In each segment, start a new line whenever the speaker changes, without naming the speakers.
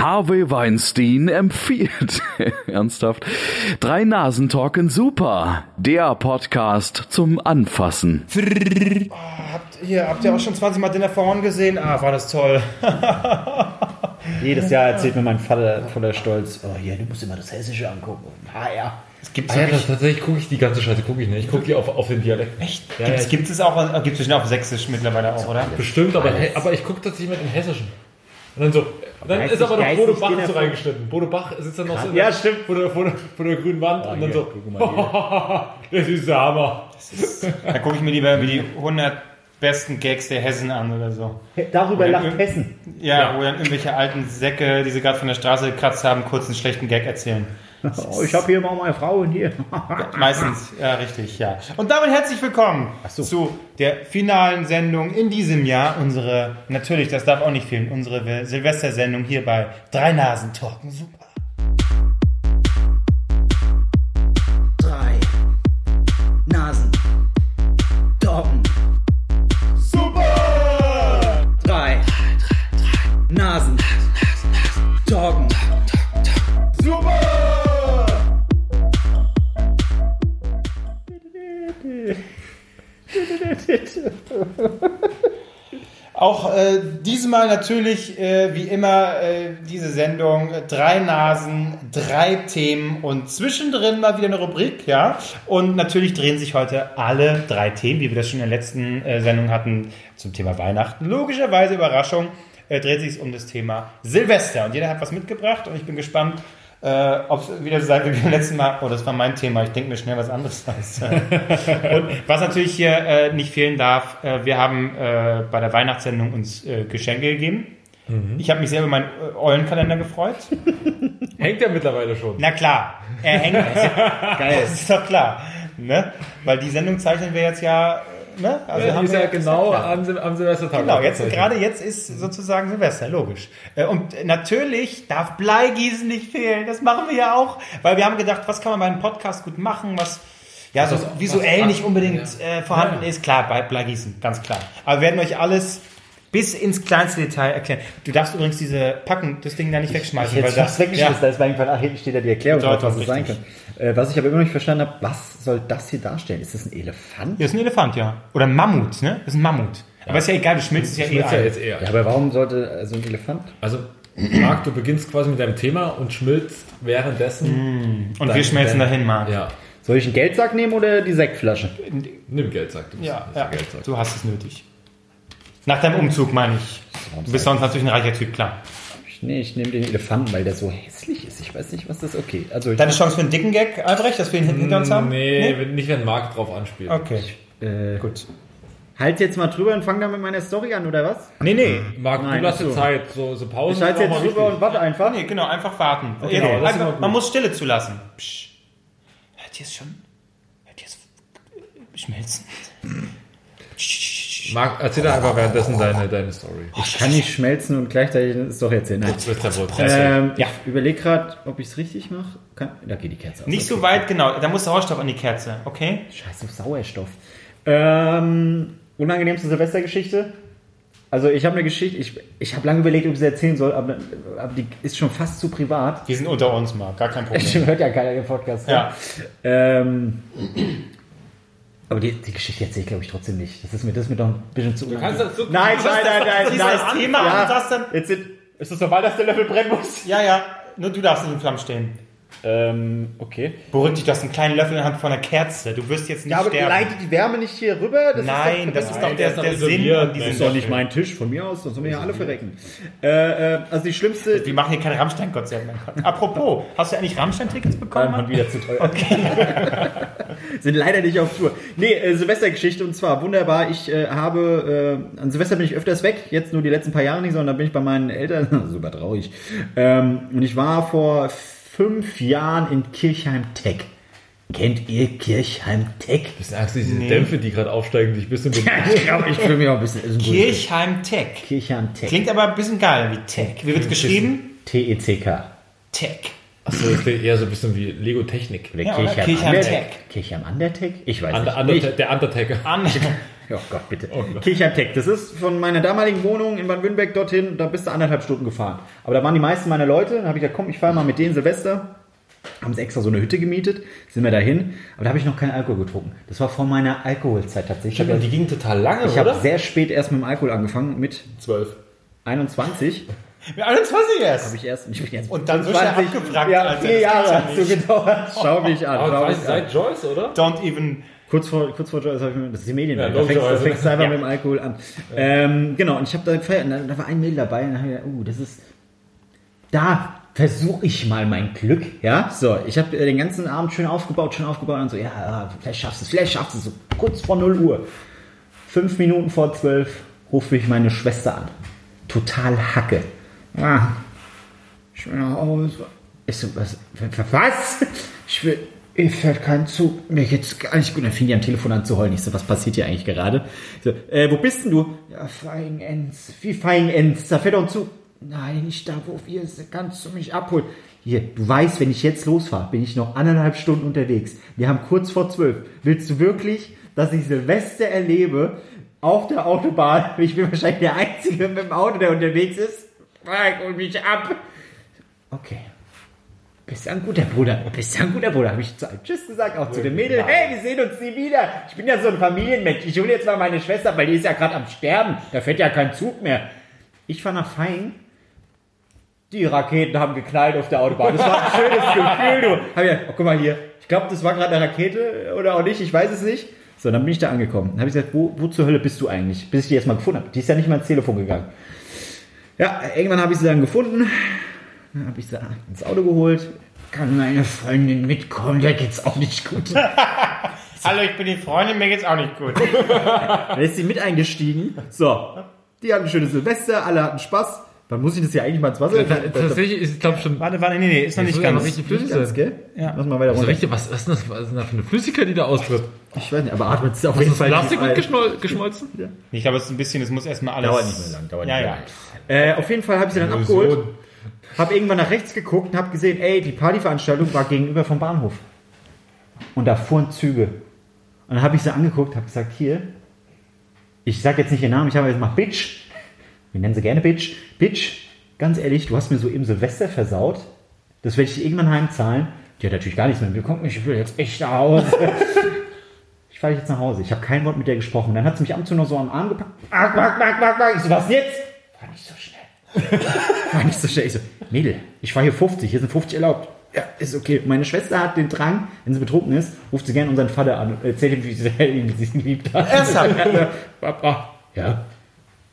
Harvey Weinstein empfiehlt. Ernsthaft. Drei Nasen talken super. Der Podcast zum Anfassen.
Habt, hier, habt ihr auch schon 20 Mal Dinner for One gesehen? Ah, war das toll.
Jedes Jahr erzählt mir mein Vater voller Stolz, oh hier, du musst immer das Hessische angucken. HR.
Es gibt
Ah ja, das, tatsächlich gucke ich die ganze Scheiße, gucke ich nicht. Ich gucke die auf, auf den Dialekt. Echt? Ja,
Gibt
ja,
es, gibt es auch, gibt es bestimmt auf Sächsisch mittlerweile auch, oder?
bestimmt, aber, aber ich gucke tatsächlich mit dem Hessischen. Und dann so, dann
Geistig-
ist aber noch Bodo Bach so reingeschnitten. Bodo Bach sitzt dann noch so in
Ja,
der-
stimmt.
Vor der, vor, der, vor der grünen Wand und dann
hier,
so,
guck mal
das ist der Hammer.
Da gucke ich mir lieber wie die 100 besten Gags der Hessen an oder so.
Darüber lacht
irgend-
Hessen.
Ja, wo dann irgendwelche alten Säcke, die sie gerade von der Straße gekratzt haben, kurz einen schlechten Gag erzählen.
Oh, ich habe hier mal meine Frau und hier.
Meistens, ja, richtig, ja. Und damit herzlich willkommen
so.
zu der finalen Sendung in diesem Jahr. Unsere, natürlich, das darf auch nicht fehlen, unsere Silvestersendung hier bei Drei Nasen Talken. Super. Auch äh, diesmal natürlich, äh, wie immer, äh, diese Sendung, äh, drei Nasen, drei Themen und zwischendrin mal wieder eine Rubrik, ja. Und natürlich drehen sich heute alle drei Themen, wie wir das schon in der letzten äh, Sendung hatten, zum Thema Weihnachten. Logischerweise Überraschung, äh, dreht sich um das Thema Silvester. Und jeder hat was mitgebracht und ich bin gespannt, äh, ob es wieder so sein wird wie beim letzten Mal. Oh, das war mein Thema. Ich denke mir schnell was anderes aus. Und was natürlich hier äh, nicht fehlen darf, äh, wir haben äh, bei der Weihnachtssendung uns äh, Geschenke gegeben. Ich habe mich sehr über meinen äh, Eulenkalender gefreut.
Hängt ja mittlerweile schon.
Na klar, er hängt. Geil. Das ist doch klar. Ne? Weil die Sendung zeichnen wir jetzt ja. Ne? Also
Ja, die
haben
ist ja genau am, am Silvestertag.
Genau, jetzt, gerade jetzt ist sozusagen Silvester, logisch. Äh, Und natürlich darf Bleigießen nicht fehlen. Das machen wir ja auch, weil wir haben gedacht, was kann man bei einem Podcast gut machen, was ja so
Was-
visuell
was-
nicht unbedingt
ja.
äh, vorhanden
Ja.
ist. Klar, bei Bleigießen, ganz klar. Aber wir werden euch alles bis ins kleinste Detail erklären. Du darfst übrigens diese Packen, das Ding da nicht wegschmeißen.
Jetzt
weil
fast weggeschmissen, da ist mir eingefallen, ach, hinten steht ja die Erklärung,
Bedeutung,
was es sein kann. Äh, was ich aber immer noch nicht verstanden habe, was soll das hier darstellen? Ist das ein Elefant?
Das ist ein Elefant, ja. Oder ein Mammut, ne? Das ist ein Mammut. Aber ist ja egal, du schmilzt es ja eh
Schmilzt ja jetzt eher.
Ja, aber warum sollte also ein Elefant?
Also, Marc, du beginnst quasi mit deinem Thema und schmilzt währenddessen.
Und wir schmelzen dahin, Marc.
Ja.
Soll ich einen Geldsack nehmen oder die Sektflasche?
Nimm Geldsack. Du
Ja,
das
ja.
Geldsack.
du hast es nötig. Nach deinem Umzug meine ich. Du bist sonst natürlich ein reicher Typ, klar.
Nee, ich nehme den Elefanten, weil der so hässlich ist. Ich weiß nicht, was das okay. Also ich,
Deine Chance für einen dicken Gag, Albrecht, dass wir ihn hinter uns haben?
Nee, wenn- nicht wenn Marc drauf anspielt.
Okay,
äh,
gut.
halt jetzt mal drüber und fang dann mit meiner Story an, oder was?
Nee, nee.
Marc,
Nein,
du lass dir
so.
Zeit. So, so Pausen
Ich halte jetzt
mal
drüber und
wichtig.
warte einfach.
Nee, genau, einfach warten.
Okay, ist immer
einfach, man muss Stille zulassen. Psch. Hört ihr es schon? Hört ihr es schmelzen?
Marc, erzähl doch einfach währenddessen deine, deine Story.
Ich kann nicht schmelzen und gleichzeitig eine Story erzählen. Nein. Ähm, ja, ich überlege gerade, ob ich es richtig mache. Kann- Da geht die Kerze aus.
Nicht so weit, genau. Da muss Sauerstoff an die Kerze, okay?
Scheiß auf Sauerstoff. Ähm, unangenehmste Silvestergeschichte. Also ich habe eine Geschichte, ich, ich habe lange überlegt, ob ich sie erzählen soll, aber, aber die ist schon fast zu privat.
Wir sind unter uns, Marc, gar kein Problem.
Hört ja keiner den Podcast. ne?
Ja.
Ähm, aber die, die Geschichte erzähle ich, glaube ich, trotzdem nicht. Das ist mir, das ist mir doch ein bisschen zu
kannst
unangenehm.
das so-
Nein,
Du
nein, nein, nein,
das ist
nein.
das Thema und das dann-
Jetzt sind, ist das normal, dass der Löffel brennen muss?
Ja, ja, nur du darfst in den Flammen stehen.
Ähm, okay.
Beruhig dich, du hast einen kleinen Löffel in der Hand von einer Kerze. Du wirst jetzt nicht
Ja, aber
sterben.
leitet die Wärme nicht hier rüber? Das
Nein,
ist
das ist
Nein,
doch
der
der,
ist doch
der Sinn
Das ist doch nicht mein Tisch, von mir aus, sonst sollen wir ja alle verrecken. Äh, äh, also die schlimmste.
Wir machen hier keine Rammstein-Konzerte mehr. Apropos, hast du eigentlich Rammstein-Tickets bekommen?
Mann, wieder zu teuer. Sind leider nicht auf Tour. Nee, äh, Silvestergeschichte und zwar wunderbar. Ich äh, habe, äh, an Silvester bin ich öfters weg, jetzt nur die letzten paar Jahre nicht, sondern da bin ich bei meinen Eltern, super traurig. Ähm, und ich war vor fünf Jahren in Kirchheim-Tech. Kennt ihr Kirchheim-Tech?
Bisschen Angst, diese Dämpfe, die gerade aufsteigen, die ich ein bisschen
ich glaube, ich fühle mich auch ein bisschen. ist ein Bullshit.
Kirchheim-Tech.
Kirchheim-Tech.
Klingt aber ein bisschen geil wie Tech. Wie wird geschrieben?
T-E-C-K.
Tech.
Achso, das klingt eher so ein bisschen wie Lego Technik.
Ja,
Kirchheim
Kirchheim. Tech.
Kirchheim Undertech? Ich weiß
Under,
nicht.
Under, der Undertaker.
Oh Gott, bitte. Kirchheim-Tech, das ist von meiner damaligen Wohnung in Bad Wünnberg dorthin, da bist du anderthalb Stunden gefahren. Aber da waren die meisten meiner Leute, dann habe ich gesagt, komm, ich fahre mal mit denen Silvester. Haben sie extra so eine Hütte gemietet, sind wir dahin. Aber da habe ich noch keinen Alkohol getrunken. Das war vor meiner Alkoholzeit tatsächlich. Ich
Die
habe
ging total lange,
ich habe
oder?
sehr spät erst mit dem Alkohol angefangen, mit
Zwölf.
21.
Mit 21 erst.
Habe ich erst, ich bin jetzt
Und dann so schnell
20.
abgewrackt,
Ja, vier
das
Jahre hat so gedauert. Schau mich an.
Aber
schau
war
mich
ich
an.
seit Joyce, oder?
Don't even.
Kurz vor, kurz vor Joyce habe ich mir, das ist die Medienwelt,
Ja,
da fängst, da fängst du einfach
Ja.
mit dem Alkohol an. Ähm, genau, und ich habe da gefeiert, und da, da war ein Mädel dabei, und da habe ich gedacht, uh, das ist, da versuche ich mal mein Glück, ja, so, ich habe den ganzen Abend schön aufgebaut, schön aufgebaut, und so, ja, ja, vielleicht schaffst du es, vielleicht schaffst du es, so kurz vor 0 Uhr, fünf Minuten vor zwölf, ruft mich meine Schwester an, total Hacke, ah, ich will nach Hause. Ich so, was? Was? Ich will. Ich fährt keinen Zug. Mir geht's nicht gut. Dann fing die am Telefon an zu heulen. Ich so, was passiert hier eigentlich gerade? So, äh, wo bist denn du? Ja, Feigenenz. Wie Feigenenz? Da fährt doch ein Zug. Nein, nicht da, wo wir sind. Kannst du mich abholen? Hier, du weißt, wenn ich jetzt losfahre, bin ich noch anderthalb Stunden unterwegs. Wir haben kurz vor zwölf. Willst du wirklich, dass ich Silvester erlebe auf der Autobahn? Ich bin wahrscheinlich der Einzige mit dem Auto, der unterwegs ist. Frank, hol mich ab. Okay. Bist ein guter Bruder? Bist ein guter Bruder? Habe ich zu einem Tschüss gesagt, auch zu dem Mädel. Hey, wir sehen uns nie wieder. Ich bin ja so ein Familienmensch. Ich hole jetzt mal meine Schwester, weil die ist ja gerade am Sterben. Da fährt ja kein Zug mehr. Ich fahre nach Feing. Die Raketen haben geknallt auf der Autobahn. Das war ein schönes Gefühl, du. Hab ich, oh, guck mal hier. Ich glaube, das war gerade eine Rakete oder auch nicht. Ich weiß es nicht. So, dann bin ich da angekommen. Dann habe ich gesagt, wo, wo zur Hölle bist du eigentlich? Bis ich die erstmal gefunden habe. Die ist ja nicht mal ins Telefon gegangen. Ja, irgendwann habe ich sie dann gefunden. Dann habe ich sie ins Auto geholt. Kann meine Freundin mitkommen? Der geht's auch nicht gut.
Hallo, ich bin die Freundin, mir geht's auch nicht gut.
Dann ist sie mit eingestiegen. So, die hatten ein schönes Silvester, alle hatten Spaß. Wann muss ich das ja eigentlich mal ins Wasser?
Tatsächlich ist, ich glaube schon.
warte, warte, nee, nee, ist noch nicht
ja
ganz.
richtig
Nicht
flüssig
ganz,
sein.
gell?
Ja.
Lass mal weiter
Also
runter.
richtig, was, was, ist denn das, was ist denn da für eine Flüssigkeit, die da austritt?
Ich weiß nicht, aber atmet es auf
Ist
jeden
das
Fall
Plastik
nicht
mit geschmolzen?
Ich glaube, es ist ein bisschen, es muss erstmal alles.
Dauert nicht mehr lang, dauert
ja,
nicht
ja.
mehr Äh, auf jeden Fall habe ich sie dann abgeholt. Hab irgendwann nach rechts geguckt und hab gesehen, ey, die Partyveranstaltung war gegenüber vom Bahnhof. Und da fuhren Züge. Und dann habe ich sie angeguckt, habe gesagt, hier, ich sag jetzt nicht ihren Namen, ich habe jetzt mal Bitch. Wir nennen sie gerne Bitch. Bitch, ganz ehrlich, du hast mir so im Silvester versaut. Das werde ich irgendwann heimzahlen. Die hat natürlich gar nichts mehr bekommen. Ich will jetzt echt nach Hause. Ich fahre jetzt nach Hause. Ich habe kein Wort mit der gesprochen. Dann hat sie mich ab und zu noch so am Arm gepackt. Mark, Mark, Mark, Mark, Mark. Ich so, was jetzt? War nicht so schnell. War nicht so schnell. Ich so, Mädel, ich fahre hier 50. Hier sind 50 erlaubt. Ja, ist okay. Meine Schwester hat den Drang, wenn sie betrunken ist, ruft sie gerne unseren Vater an und erzählt ihm, wie sie ihn wie sie ihn liebt hat.
Ernsthaft?
Papa, ja,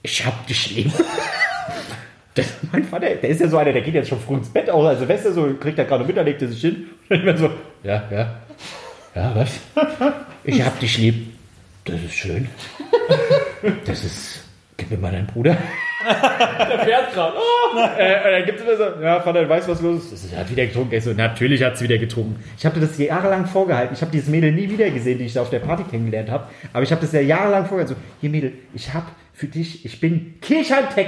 ich hab dich lieb. Das, mein Vater, der ist ja so einer, der geht jetzt schon früh ins Bett, auch als Silvester so, kriegt er gerade mit, legt er sich hin. Und immer so, ja, ja, ja, was? Ich hab dich lieb. Das ist schön. Das ist, gib mir mal deinen Bruder.
Der fährt gerade. Oh!
Äh, und dann gibt es immer so, ja, Vater, du weißt, was los ist. Er hat wieder getrunken. Ich so, natürlich hat sie wieder getrunken. Ich habe das jahrelang vorgehalten. Ich habe dieses Mädel nie wieder gesehen, die ich da auf der Party kennengelernt habe. Aber ich habe das ja jahrelang vorgehalten. So, hier Mädel, ich habe für dich, ich bin Kirchheim-Tech.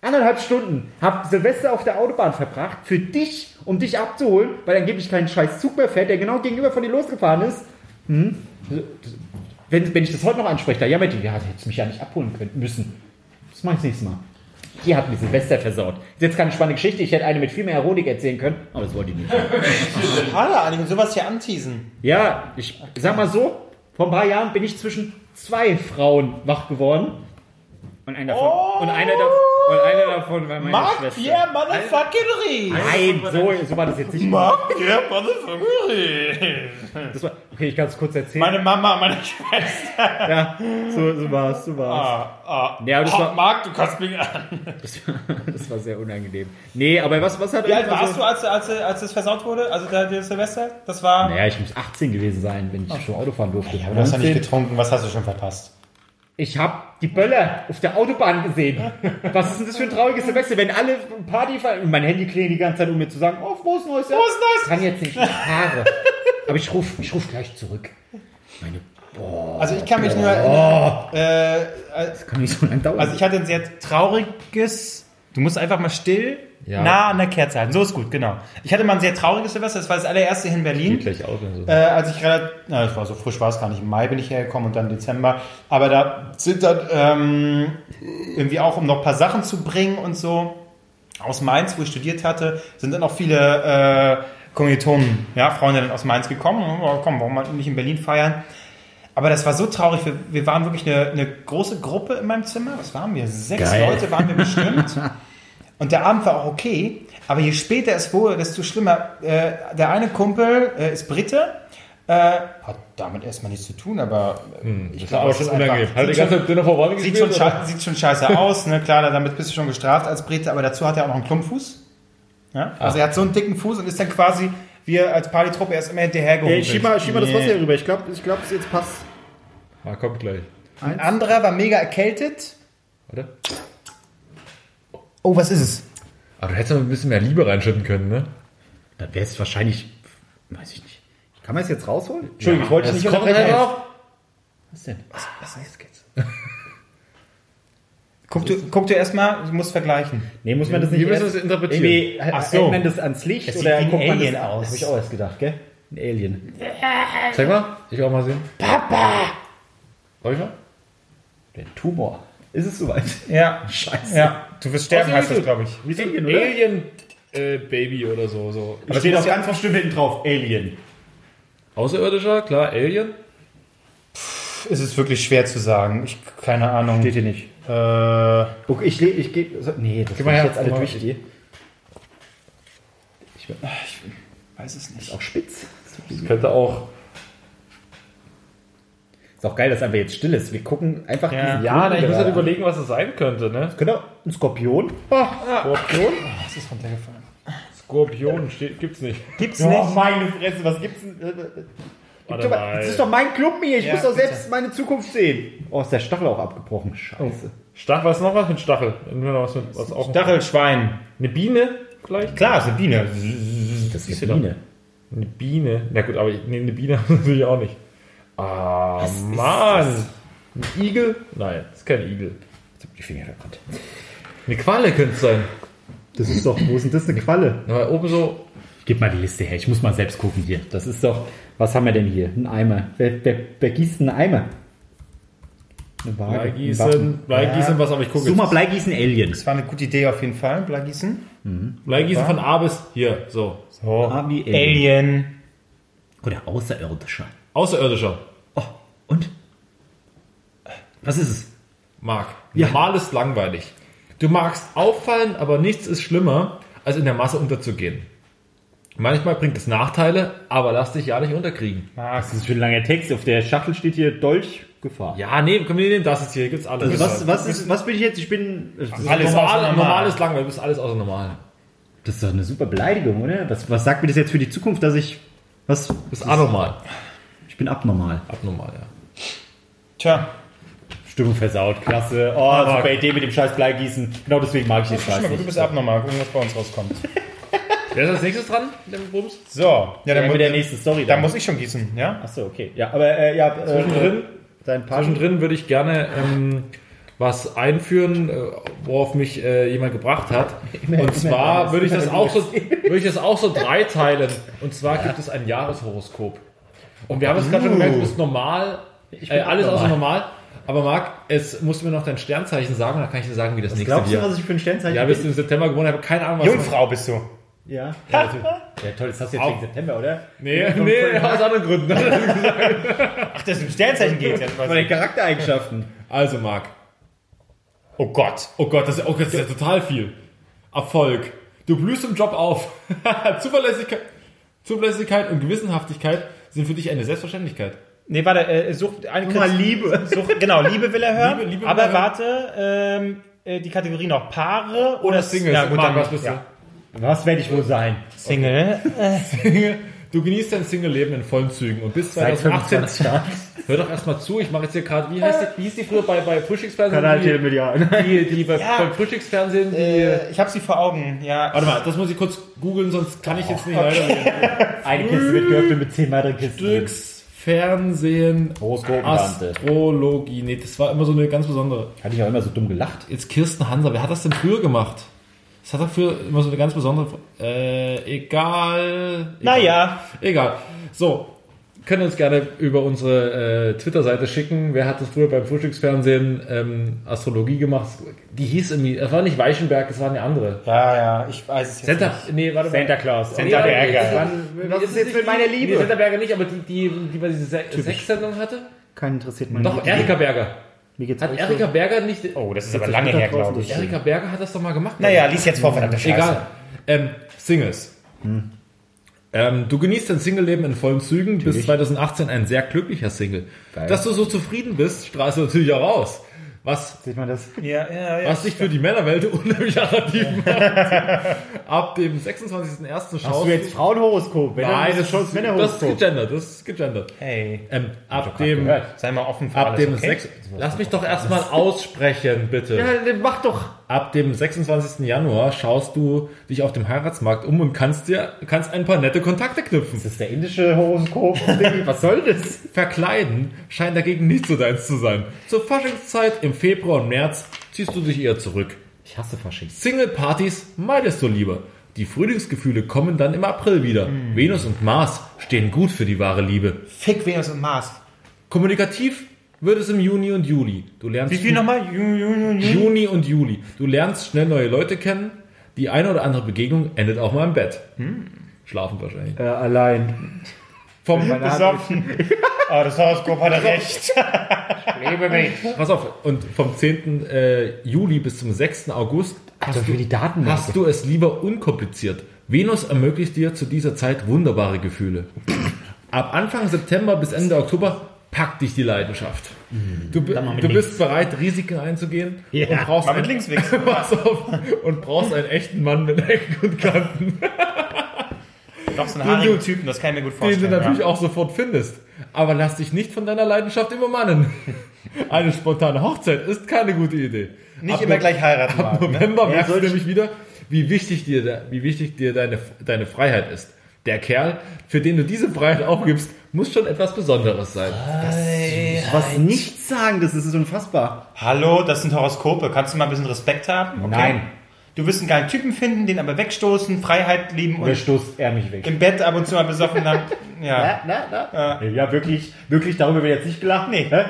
Anderthalb Stunden, hab Silvester auf der Autobahn verbracht, für dich, um dich abzuholen, weil dann gebe ich keinen scheiß Zug mehr fährt, der genau gegenüber von dir losgefahren ist. Hm? Wenn, wenn ich das heute noch anspreche, da jammert die, ja, hättest mich ja nicht abholen können, müssen. Das mache ich das nächste Mal. Die hat mir Silvester versaut. Ist jetzt keine spannende Geschichte, ich hätte eine mit viel mehr Erotik erzählen können, aber das wollte ich nicht.
Schade und sowas hier anteasen.
Ja, ich sag mal so, vor ein paar Jahren bin ich zwischen zwei Frauen wach geworden. Und einer davon, und einer davon, und einer davon war meine
Mark
Schwester.
Pierre Motherfucking.
Nein, so, so war das jetzt nicht.
Mark Pierre Motherfucking.
Das war, okay, ich kann es kurz erzählen.
Meine Mama, meine Schwester.
ja, so, so war es, so war
Ah, ah.
Ja, aber das
oh,
war-
Marc, du kannst mich an.
es. Das war sehr unangenehm. Nee, aber was, was hat
Wie alt
also-
warst du, als, als, als es versaut wurde? Also der, der Silvester? Das war.
Naja, ich muss 18 gewesen sein, wenn ich schon Auto fahren durfte.
Du hast ja
19.
nicht getrunken, was hast du schon verpasst?
Ich habe die Böller auf der Autobahn gesehen. Was ist denn das für ein trauriges Silvester, wenn alle Party feiern? Und mein Handy klingelt die ganze Zeit, um mir zu sagen, oh, frohes Neues. Jahr.
Frohes Neues.
Kann jetzt nicht, ich fahre. Aber ich rufe ich ruf gleich zurück. Meine,
Also ich kann mich nur erinnern. Äh,
das kann nicht so lange dauern.
also ich hatte ein sehr trauriges Du musst einfach mal still
Ja.
nah an der Kerze halten. So ist gut, genau. Ich hatte mal ein sehr trauriges Silvester. Das war das allererste hier in Berlin.
Geht gleich aus. und so.
Äh, als ich relativ, na, das war so frisch war es gar nicht. Im Mai bin ich hergekommen und dann Dezember. Aber da sind dann ähm, irgendwie auch, um noch ein paar Sachen zu bringen und so, aus Mainz, wo ich studiert hatte, sind dann auch viele äh, Kommilitonen, ja, Freunde dann aus Mainz gekommen. Oh, komm, warum nicht in Berlin feiern? Aber das war so traurig. Wir, wir waren wirklich eine, eine große Gruppe in meinem Zimmer. Was waren wir? Sechs
Geil.
Leute waren wir bestimmt. Und der Abend war auch okay. Aber je später es wurde, desto schlimmer. Äh, der eine Kumpel äh, ist Brite. Äh, hat damit erstmal nichts zu tun, aber äh, ich
Das war aber
es
schon
ist einfach-
unangenehm. Hat die
sieht
ganze
schon-
Zeit One
Sieht schon,
gespielt? oder?
sieht schon scheiße aus, ne? Klar, damit bist du schon gestraft als Brite, aber dazu hat er auch noch einen Klumpfuß. Ja? Also er hat so einen dicken Fuß und ist dann quasi, wir als Partytruppe erst immer hinterhergeholt.
Ey, schieb mal, schieb mal das Wasser hier rüber. Ich glaube, ich glaub, es jetzt passt.
Ah, kommt gleich.
Ein anderer war mega erkältet.
Warte.
Oh, was ist es?
Aber du hättest noch ein bisschen mehr Liebe reinschütten können, ne?
Dann wäre es wahrscheinlich, weiß ich nicht. Kann man es jetzt rausholen? Entschuldigung, ich wollte
Das
dich nicht
kommt
unterbrechen.
halt drauf.
Was denn?
Was ist jetzt? Guck du, guck du erstmal, du musst vergleichen.
Nee, muss man das nicht
Wie müssen wir
erst-
das interpretieren?
Irgendwie,
Ach so.
so. man das ans Licht
Es sieht
oder guckt man
Alien
das
aus.
Habe ich auch erst gedacht, gell? Ein Alien.
Zeig mal. Ich auch mal sehen. Papa! Soll ich mal?
Der Tumor. Ist es soweit?
Ja.
Scheiße.
Ja, du wirst sterben, heißt das, glaube ich.
Wie ist Alien,
Alien äh, Baby oder so. so.
Da steht auch ganz bestimmt hinten drauf, Alien.
Außerirdischer, klar, Alien.
Ist es wirklich schwer zu sagen. Ich, keine Ahnung.
Steht hier nicht.
Äh,
Okay, ich, le- ich gehe. So, nee, das
mal
ich jetzt alle
guck mal.
durchgehen.
weiß es nicht.
Ist auch spitz.
Das könnte auch.
Ist auch geil, dass einfach jetzt still ist. Wir gucken einfach
Ja.
diesen
Ja, na, ich muss halt überlegen, was es sein könnte, ne?
Genau, ein Skorpion. Ah,
Skorpion?
Was ist runtergefallen?
Skorpion steht, gibt's nicht.
Gibt's
Oh,
nicht.
meine Fresse, was gibt's denn? Äh, äh,
Warte
Guck mal, das ist doch mein Klumpen hier. Ich
Ja,
muss doch
bitte.
selbst meine Zukunft sehen. Oh, ist der Stachel auch abgebrochen. Scheiße.
Stachel, was ist noch was mit Stachel? Was mit, was auch
Stachelschwein.
Eine Biene vielleicht?
Klar, ist eine Biene.
Das ist eine Biene.
Eine Biene. Na gut, aber ich, nee, eine Biene natürlich auch nicht. Ah, Mann. Ein Igel? Nein, das ist kein Igel.
Jetzt hab ich die Finger verbrannt.
Eine Qualle könnte es sein.
Das ist doch, wo ist denn das eine Qualle?
Aber oben so.
Gib mal die Liste her. Ich muss mal selbst gucken hier. Das ist doch, was haben wir denn hier? Ein Eimer. Wer, wer, wer gießt einen Eimer? Eine Waage. ein
Bleigießen. Bleigießen, was, aber ich gucke
Such mal. Bleigießen Alien.
Das war eine gute Idee auf jeden Fall, Bleigießen.
Bleigießen von A bis hier, so.
So.
Ah, wie Alien.
Alien.
Oder Außerirdischer.
Außerirdischer.
Oh, und? Was ist es?
Marc.
Ja.
Normal ist langweilig. Du magst auffallen, aber nichts ist schlimmer, als in der Masse unterzugehen. Manchmal bringt es Nachteile, aber lass dich ja nicht unterkriegen.
Das ist für ein langer Text. Auf der Schachtel steht hier Dolch Gefahr.
Ja, nee, komm, nee, nee, das ist hier, hier gibt's alles.
Also was, was, ist, was bin ich jetzt? Ich bin. Das ist,
Alles
normal,
normal.
normal ist langweilig, du bist alles außer normal.
das ist doch eine super Beleidigung, oder? Was, was sagt mir das jetzt für die Zukunft, dass ich. Was?
Du bist anormal.
Ich bin abnormal.
Abnormal, ja.
Tja.
Stimmung versaut, klasse. Oh,
Aber-
super Idee mit dem scheiß Bleigießen. Genau deswegen mag ich den Scheiß
Schau mal, du bist abnormal. Gucken, was bei uns rauskommt.
Wer ist als nächstes dran?
So. Ja,
Ja,
dann,
mit der nächsten Story.
dann muss ich schon gießen, ja?
Achso, okay. Ja, aber äh, ja. Äh,
Zwischendrin?
Äh.
Zwischendrin würde ich gerne ähm, was einführen, äh, worauf mich äh, jemand gebracht hat.
Immer-
Und zwar würde ich das auch so, würde ich das auch so dreiteilen. Und zwar gibt es ein Jahreshoroskop. Und wir haben es gerade schon gemerkt, du bist normal,
Ich
äh, alles
abnormal.
außer normal. Aber Marc, es musst du mir noch dein Sternzeichen sagen, dann kann ich dir sagen, wie das
Was
nächste
glaubst du,
wird.
was ich für ein Sternzeichen
Ja, bist du im September geboren, ich habe keine Ahnung, was
Jungfrau bist du.
Ja. Ja, ja, toll, das hast du jetzt wegen September, oder?
Nee, nee, aus anderen Gründen.
Ach, das ist ein Sternzeichen geht jetzt.
Von den Charaktereigenschaften.
Also, Marc.
Oh Gott.
Oh Gott, das ist, oh Gott, das ist ja total viel. Erfolg. Du blühst im Job auf. Zuverlässigkeit, Zuverlässigkeit und Gewissenhaftigkeit sind für dich eine Selbstverständlichkeit.
Nee, warte, äh, such eine
Guck mal, Liebe.
Such, genau, Liebe will er hören.
Liebe- Liebe will
aber
er hören.
warte, ähm, äh, die Kategorie noch Paare oder,
Oder Singles.
Ja, gut, dann,
was bist
ja.
Was werde ich wohl sein?
Single.
du? Du genießt dein Single-Leben in vollen Zügen und bis
Seit
2018.
25 Jahren.
Hör doch erstmal zu, ich mache jetzt hier gerade, wie heißt die, wie hieß die früher bei, bei Frühstücksfernsehen?
Kanal
die,
Telemedial.
die, die bei,
Ja.
beim Frühstücksfernsehen, die.
Äh, ich habe sie vor Augen, ja.
Warte mal, das muss ich kurz googeln, sonst kann ich jetzt nicht weiterreden.
Eine Kiste wird geöffnet mit 10 weiteren Kisten.
Frühstücksfernsehen,
Horoskopentante.
Astrologie. Nee, das war immer so eine ganz besondere.
Hatte ich auch immer so dumm gelacht.
Jetzt Kirsten Hanser, wer hat das denn früher gemacht? Das hat dafür immer so eine ganz besondere. Äh, egal.
Naja.
Egal. So. Können uns gerne über unsere äh, Twitter-Seite schicken. Wer hat das früher beim Frühstücksfernsehen ähm, Astrologie gemacht? Die hieß irgendwie, es war nicht Weichenberg, es war eine andere.
Ja, ja, ich weiß es jetzt
Santa,
nicht.
nee, warte
Santa Claus.
Santa
Nee,
Berger.
es waren-
Was ist jetzt
nicht
mit meiner
die-
Liebe?
Nee, Santa Berger nicht, aber die, die, die bei dieser Se Sexsendung hatte?
Keinen interessiert meine
Doch, Erika Berger. Hat
euch
Erika Berger nicht.
Oh, das ist aber lange her, glaube ich.
Erika Berger hat das doch mal gemacht.
Naja, lies jetzt vor, verdammte Scheiße.
Egal. Ähm, Singles. Ähm, du genießt dein Single-Leben in vollen Zügen, bis 2018 ein sehr glücklicher Single.
Geil.
Dass du so zufrieden bist, strahlst du natürlich auch aus. Was,
Sieht man das?
Ja, ja, ja.
was für die Männerwelt unheimlich attraktiv macht. Ab dem 26.01.
Hast
schaust
du jetzt Frauenhoroskop? Wenn,
Nein, das
es schon
ist,
das
das ist
Männerhoroskop.
gegendert. Das ist gegendert.
Hey,
Ähm, ab dem,
gehört.
sei mal offen für
ab
alles,
dem
okay?
6. Lass mich doch erstmal aussprechen, bitte.
Ja, dann mach doch.
Ab dem 26. Januar schaust du dich auf dem Heiratsmarkt um und kannst dir kannst ein paar nette Kontakte knüpfen.
Das ist der indische Horoskop. Was soll das?
Verkleiden scheint dagegen nicht so deins zu sein. Zur Faschingszeit im Februar und März ziehst du dich eher zurück.
Ich hasse Fasching.
Single-Partys meidest du lieber. Die Frühlingsgefühle kommen dann im April wieder.
Hm.
Venus und Mars stehen gut für die wahre Liebe.
Fick Venus und Mars.
Kommunikativ wird es im Juni und Juli. Du lernst
Wie viel nochmal? Ju- Ju- Ju- Ju-
Juni und Juli. Du lernst schnell neue Leute kennen. Die eine oder andere Begegnung endet auch mal im Bett. Schlafen wahrscheinlich.
Äh, allein.
Vom,
Besoffen. Oh, das Horoskop hat er recht.
Lebe mich.
pass auf, und vom 10. Äh, Juli bis zum 6. August
Also für die Daten.
hast du es lieber unkompliziert. Venus ermöglicht dir zu dieser Zeit wunderbare Gefühle. Ab Anfang September bis Ende Oktober packt dich die Leidenschaft. Du,
mit
du
links.
bist bereit, Risiken einzugehen
Ja,
und, brauchst einen,
links
pass auf, und brauchst einen echten Mann mit Ecken und Kanten.
Doch so einen
Den
haarigen
du-
Typen, das kann ich mir gut
den
vorstellen.
du natürlich
ja.
auch sofort findest. Aber lass dich nicht von deiner Leidenschaft übermannen. Eine spontane Hochzeit ist keine gute Idee.
Nicht
Ab
immer
No-
gleich heiraten.
Ab
ne?
November merkst du nämlich wieder, wie wichtig dir, wie wichtig dir deine, deine Freiheit ist. Der Kerl, für den du diese Freiheit aufgibst, muss schon etwas Besonderes sein.
was nicht sagen, das ist unfassbar.
Hallo, das sind Horoskope. Kannst du mal ein bisschen Respekt haben? Okay.
Nein.
Du wirst einen geilen Typen finden, den aber wegstoßen, Freiheit lieben und
stoßt er mich weg?
im Bett ab und zu mal besoffen dann. Ja.
Na, na, na. Ja, wirklich, wirklich, darüber wird jetzt nicht gelacht.
Nee.
Hä?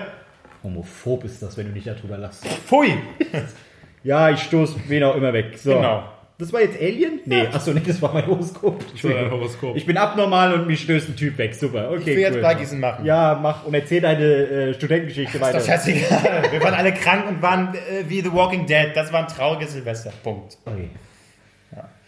Homophob ist das, wenn du nicht darüber lachst.
Pfui.
Ja, ich stoß wen auch immer weg. So.
Genau.
Das war jetzt Alien? Nee, achso, nee, das war mein Horoskop.
dein Horoskop.
Ich bin abnormal und mich stößt ein Typ weg. Super, okay,
Ich will jetzt
cool.
Bleigießen machen.
Ja, mach und erzähl deine äh, Studentengeschichte weiter.
Ist doch scheißegal. Wir waren alle krank und waren äh, wie The Walking Dead. Das war ein trauriges Silvester. Punkt.
Okay.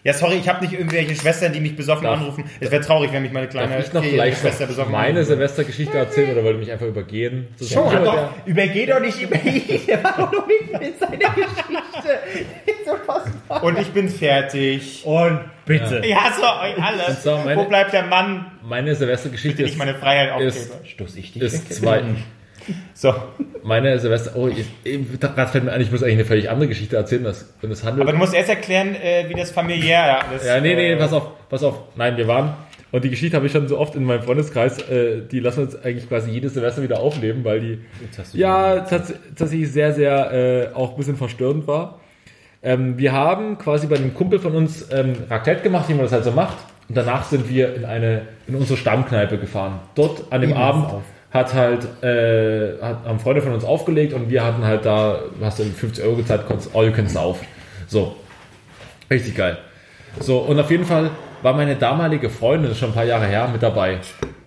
Ja, sorry, ich habe nicht irgendwelche Schwestern, die mich besoffen
Darf-
anrufen. Es wäre traurig, wenn mich meine kleine
Darf ich noch vielleicht
Schwester
noch
besoffen
meine
anrufen
Silvestergeschichte erzählen oder wollt ihr mich einfach übergehen? Ist
Schon,
ja-
doch, übergeh doch nicht über ihn. Der war doch nicht mit seiner Geschichte. Ist.
Und ich bin fertig.
Und bitte.
Ich hasse euch alle.
Und so, meine-
Wo bleibt der Mann,
Meine Silvestergeschichte
den ich
ist,
meine Freiheit
ist,
aufgebe?
Stoß ich dich
ist
weg?
zwei.
So.
Meine Silvester. Oh, ich, gerade fällt mir ein, ich muss eigentlich eine völlig andere Geschichte erzählen. Das, und es handelt.
Aber du musst erst erklären, äh, wie das familiär ist.
Ja, nee, nee,
äh,
pass auf, pass auf. Nein, wir waren. Und die Geschichte habe ich schon so oft in meinem Freundeskreis, äh, die lassen uns eigentlich quasi jedes Semester wieder aufleben, weil die ja tats tatsächlich sehr, sehr äh, auch ein bisschen verstörend war. Ähm, wir haben quasi bei einem Kumpel von uns ähm, Raclette gemacht, wie man das halt so macht. Und danach sind wir in eine in unsere Stammkneipe gefahren. Dort an dem Abend hat halt äh, hat, haben Freunde von uns aufgelegt und wir hatten halt da, hast du 50 Euro gezahlt, konntest all you can saufen. So. Richtig geil. So, und auf jeden Fall war meine damalige Freundin, das ist schon ein paar Jahre her, mit dabei.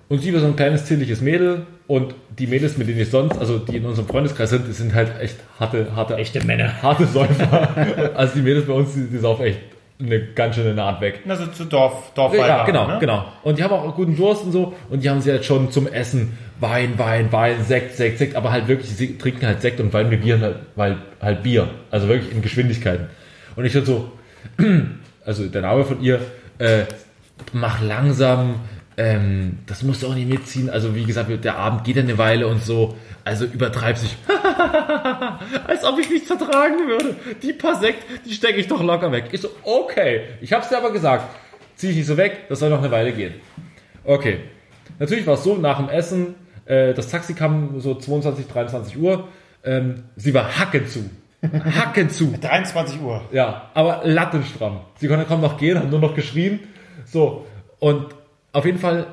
Und sie war so ein kleines, zierliches Mädel. Und die Mädels, mit denen ich sonst, also die in unserem Freundeskreis sind, die sind halt echt harte, harte,
Echte Männer.
harte Säufer. also die Mädels bei uns, die, die saufen echt eine ganz schöne Naht weg.
Also zu Dorf, Dorf
Ja, genau,
ne?
genau. Und die haben auch guten Durst und so. Und die haben sie halt schon zum Essen Wein, Wein, Wein, Sekt, Sekt, Sekt. Aber halt wirklich, sie trinken halt Sekt und Wein mit Bier, halt, weil halt Bier. Also wirklich in Geschwindigkeiten. Und ich halt so, also der Name von ihr, äh, mach langsam, ähm, das musst du auch nicht mitziehen. Also wie gesagt, der Abend geht ja eine Weile und so. Also übertreib sich. Als ob ich nichts vertragen würde. Die paar Sekt, die stecke ich doch locker weg. Ich so, okay. Ich hab's dir aber gesagt. Zieh ich nicht so weg, das soll noch eine Weile gehen. Okay. Natürlich war es so, nach dem Essen, äh, das Taxi kam so 22, 23 Uhr. Ähm, sie war hacke zu. Hacken zu.
23 Uhr.
Ja, aber lattenstramm. Sie konnte kaum noch gehen, hat nur noch geschrien. So, und auf jeden Fall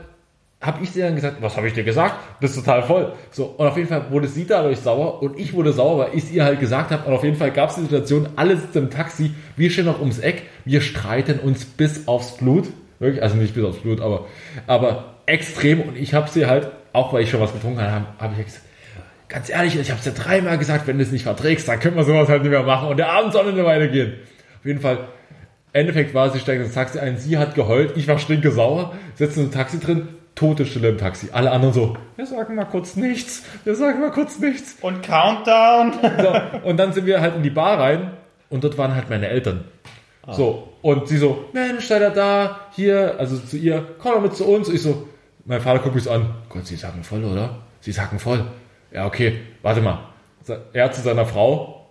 habe ich sie dann gesagt, was habe ich dir gesagt? Das ist total voll. So, und auf jeden Fall wurde sie dadurch sauer und ich wurde sauer, weil ich ihr halt gesagt habe. Und auf jeden Fall gab es die Situation, alle sitzen im Taxi, wir stehen noch ums Eck, wir streiten uns bis aufs Blut. Wirklich, also nicht bis aufs Blut, aber, aber extrem. Und ich habe sie halt, auch weil ich schon was getrunken habe, habe ich gesagt, ganz ehrlich, ich habe es dir dreimal gesagt, wenn du es nicht verträgst, dann können wir sowas halt nicht mehr machen. Und der Abend soll eine Weile gehen. Auf jeden Fall, Endeffekt war, sie steigt ins Taxi ein, sie hat geheult, ich war stinkesauer, sitzen im Taxi drin, tote Stille im Taxi. Alle anderen so, wir sagen mal kurz nichts, wir sagen mal kurz nichts.
Und Countdown.
So, und dann sind wir halt in die Bar rein und dort waren halt meine Eltern. So, und sie so, Mensch, ihr da, hier, also zu ihr, komm doch mit zu uns. Ich so, mein Vater guckt mich so an, Gott, sie sagen voll, oder? Sie sagen voll. Ja, okay, warte mal. Er zu seiner Frau,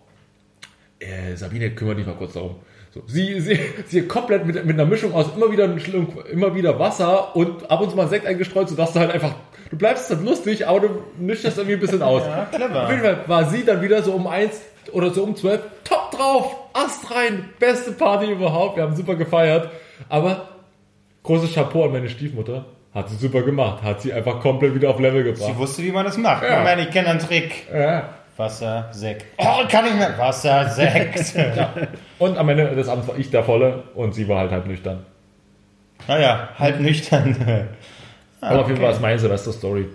äh, Sabine, kümmere dich mal kurz darum. So, sie, sie, sie komplett mit, mit einer Mischung aus immer wieder, Schluck- immer wieder Wasser und ab und zu mal Sekt eingestreut, sodass du halt einfach, du bleibst dann lustig, aber du mischst das irgendwie ein bisschen aus.
Ja, clever.
Auf jeden Fall war sie dann wieder so um eins oder so um zwölf, top drauf, Ast rein, beste Party überhaupt, wir haben super gefeiert, aber großes Chapeau an meine Stiefmutter, hat sie super gemacht, hat sie einfach komplett wieder auf Level gebracht.
Sie wusste, wie man das macht.
Ja.
Ich meine, ich kenne einen Trick.
Ja.
Wasser, Sekt. Oh, kann ich mehr. Wasser, Sekt.
Und am Ende des Abends war ich der Volle und sie war halt halb nüchtern.
naja, halb nüchtern.
Aber auf jeden Fall ist meine Silvester-Story.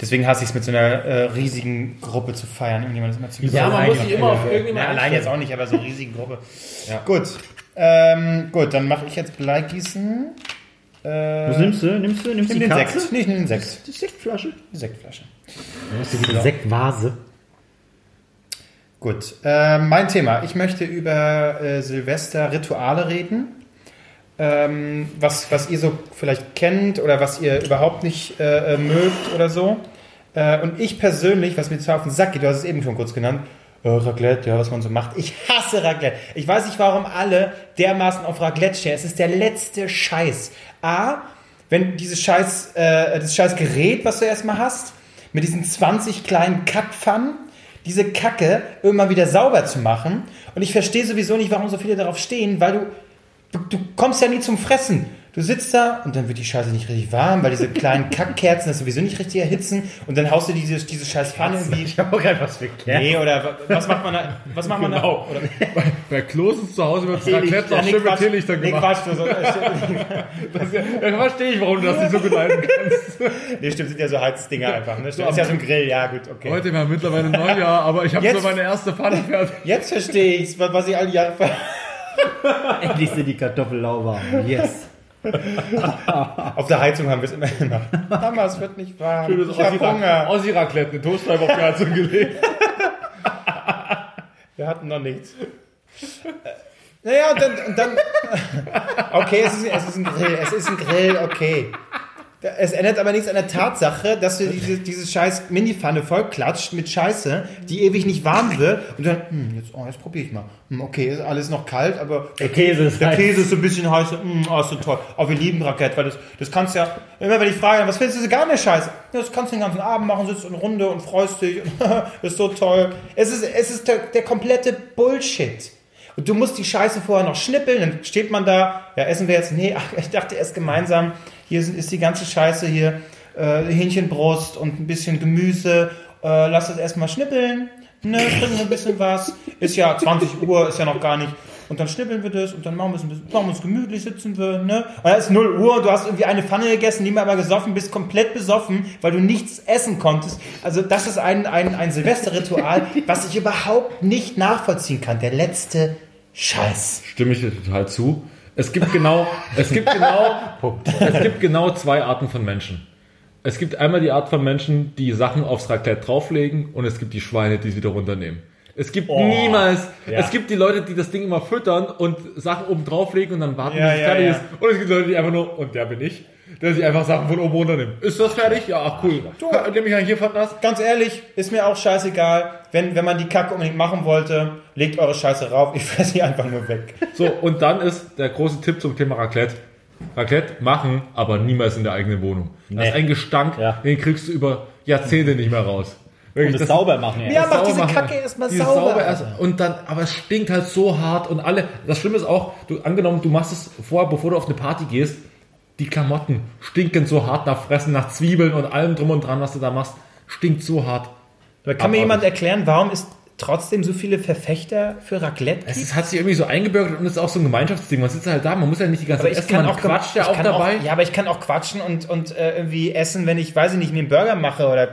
Deswegen hasse ich es mit so einer äh, riesigen Gruppe zu feiern. Irgendjemand ist immer zu
Ja, man muss sich immer auf irgendjemand
Ja, allein jetzt auch nicht, aber so eine riesige Gruppe.
Ja.
Gut. Ähm, gut, dann mache ich jetzt Bleigießen. Äh,
Was nimmst du? Nimmst du? Nimmst du die
den
Katze?
Sekt. Nee, ich nehme den Sekt.
Die Sektflasche?
Die Sektflasche.
Die Sektvase.
Gut, äh, mein Thema. Ich möchte über äh, Silvester-Rituale reden. Ähm, was, was ihr so vielleicht kennt oder was ihr überhaupt nicht äh, äh, mögt oder so. Äh, und ich persönlich, was mir zwar auf den Sack geht, du hast es eben schon kurz genannt, äh, Raclette, ja, was man so macht. Ich hasse Raclette. Ich weiß nicht, warum alle dermaßen auf Raclette stehen. Es ist der letzte Scheiß. A, wenn dieses Scheiß, äh, das scheiß Gerät, was du erstmal hast, mit diesen 20 kleinen Kackpfannen, diese Kacke irgendwann wieder sauber zu machen. Und ich verstehe sowieso nicht, warum so viele darauf stehen, weil du, du, du kommst ja nie zum Fressen. Du sitzt da und dann wird die Scheiße nicht richtig warm, weil diese kleinen Kackkerzen das sowieso nicht richtig erhitzen und dann haust du diese, diese scheiß Pfanne irgendwie.
Ich habe auch etwas verkehrt.
Nee, oder wa- was macht man da? Was macht man
Genau.
da? Oder,
Bei, bei Klosens zu Hause wird Raclette auch
nee,
schön mit
Quatsch.
Teelichtern
Nee,
gemacht.
Quatsch. Du so,
Das, ja, verstehe ich, warum du das nicht so gut halten kannst.
nee, stimmt, sind ja so Heizdinger einfach. Ne? Stimmt, ist ja so ein Grill, ja gut, okay.
Heute war mittlerweile Neujahr, aber ich habe so meine erste Pfanne fertig.
Jetzt verstehe ich was ich all die Jahre ver
Endlich sind die Kartoffeln lauwarm. Yes.
Auf der Heizung haben wir es immer gemacht. Mama, es wird nicht warm.
Schönes
ich habe Hunger.
Aussie-Raclette, eine Toastscheibe auf die Heizung gelegt.
Wir hatten noch nichts. Äh, Naja, und dann, und dann okay, es ist, es ist ein Grill, es ist ein Grill, okay. Es ändert aber nichts an der Tatsache, dass du diese, diese scheiß Mini-Pfanne vollklatscht mit Scheiße, die ewig nicht warm wird und dann, hm, jetzt, oh, jetzt probiere ich mal. Hm, okay, ist alles noch kalt, aber
Der Käse ist
der
heiß.
Käse ist so ein bisschen heißer. Hm, oh, ist so toll. Oh, wir lieben Raclette, weil das, das kannst ja, immer wenn ich frage, was findest du so gar nicht scheiße? Das kannst du den ganzen Abend machen, sitzt in Runde und freust dich. Und ist so toll. Es ist, es ist der, der komplette Bullshit. Und du musst die Scheiße vorher noch schnippeln, dann steht man da, ja, essen wir jetzt, nee, ach, ich dachte erst gemeinsam, hier sind, ist die ganze Scheiße hier, äh, Hähnchenbrust und ein bisschen Gemüse, äh, lass das erstmal schnippeln, ne, trinken wir ein bisschen was, ist ja 20 Uhr, ist ja noch gar nicht, und dann schnippeln wir das und dann machen wir es ein bisschen, machen wir uns gemütlich, sitzen wir, ne, und dann ist 0 Uhr und du hast irgendwie eine Pfanne gegessen, nie mal gesoffen, bist komplett besoffen, weil du nichts essen konntest, also das ist ein, ein, ein Silvesterritual, was ich überhaupt nicht nachvollziehen kann, der letzte Scheiß.
Stimme ich dir total zu. Es gibt genau, es gibt genau, es gibt genau zwei Arten von Menschen. Es gibt einmal die Art von Menschen, die Sachen aufs Raclette drauflegen und es gibt die Schweine, die es wieder runternehmen. Es gibt niemals,
ja.
es gibt die Leute, die das Ding immer füttern und Sachen oben drauflegen und dann warten,
Ja,
bis es fertig
ja.
ist. Und es gibt Leute, die einfach nur, und der bin ich, der sich einfach Sachen von oben runternimmt. Ist das fertig? Ja, ach cool. Nehme ich an hier von das.
Ganz ehrlich, ist mir auch scheißegal. Wenn, wenn man die Kacke unbedingt machen wollte, legt eure Scheiße rauf. Ich fresse sie einfach nur weg.
So, und dann ist der große Tipp zum Thema Raclette. Raclette machen, aber niemals in der eigenen Wohnung. Das ist ein Gestank,
Ja.
den kriegst du über Jahrzehnte nicht mehr raus.
Und das sauber machen, ja.
Ja,
das
mach
sauber
diese
machen.
Kacke erstmal
Dieses
sauber.
erst, und dann, aber es stinkt halt so hart und alle, das Schlimme ist auch, du, angenommen, du machst es vorher, bevor du auf eine Party gehst, die Klamotten stinken so hart nach Fressen, nach Zwiebeln und allem drum und dran, was du da machst, stinkt so hart.
Aber kann mir
Abartig.
jemand erklären, warum es trotzdem so viele Verfechter für Raclette gibt?
Es ist, hat sich irgendwie so eingebürgert und ist auch so ein Gemeinschaftsding. Man sitzt halt da, man muss ja nicht die ganze Zeit essen, man
auch
quatscht ja
ich
auch
kann
dabei.
ja, aber ich kann auch quatschen und, und äh, irgendwie essen, wenn ich, weiß ich nicht, mir einen Burger mache oder äh,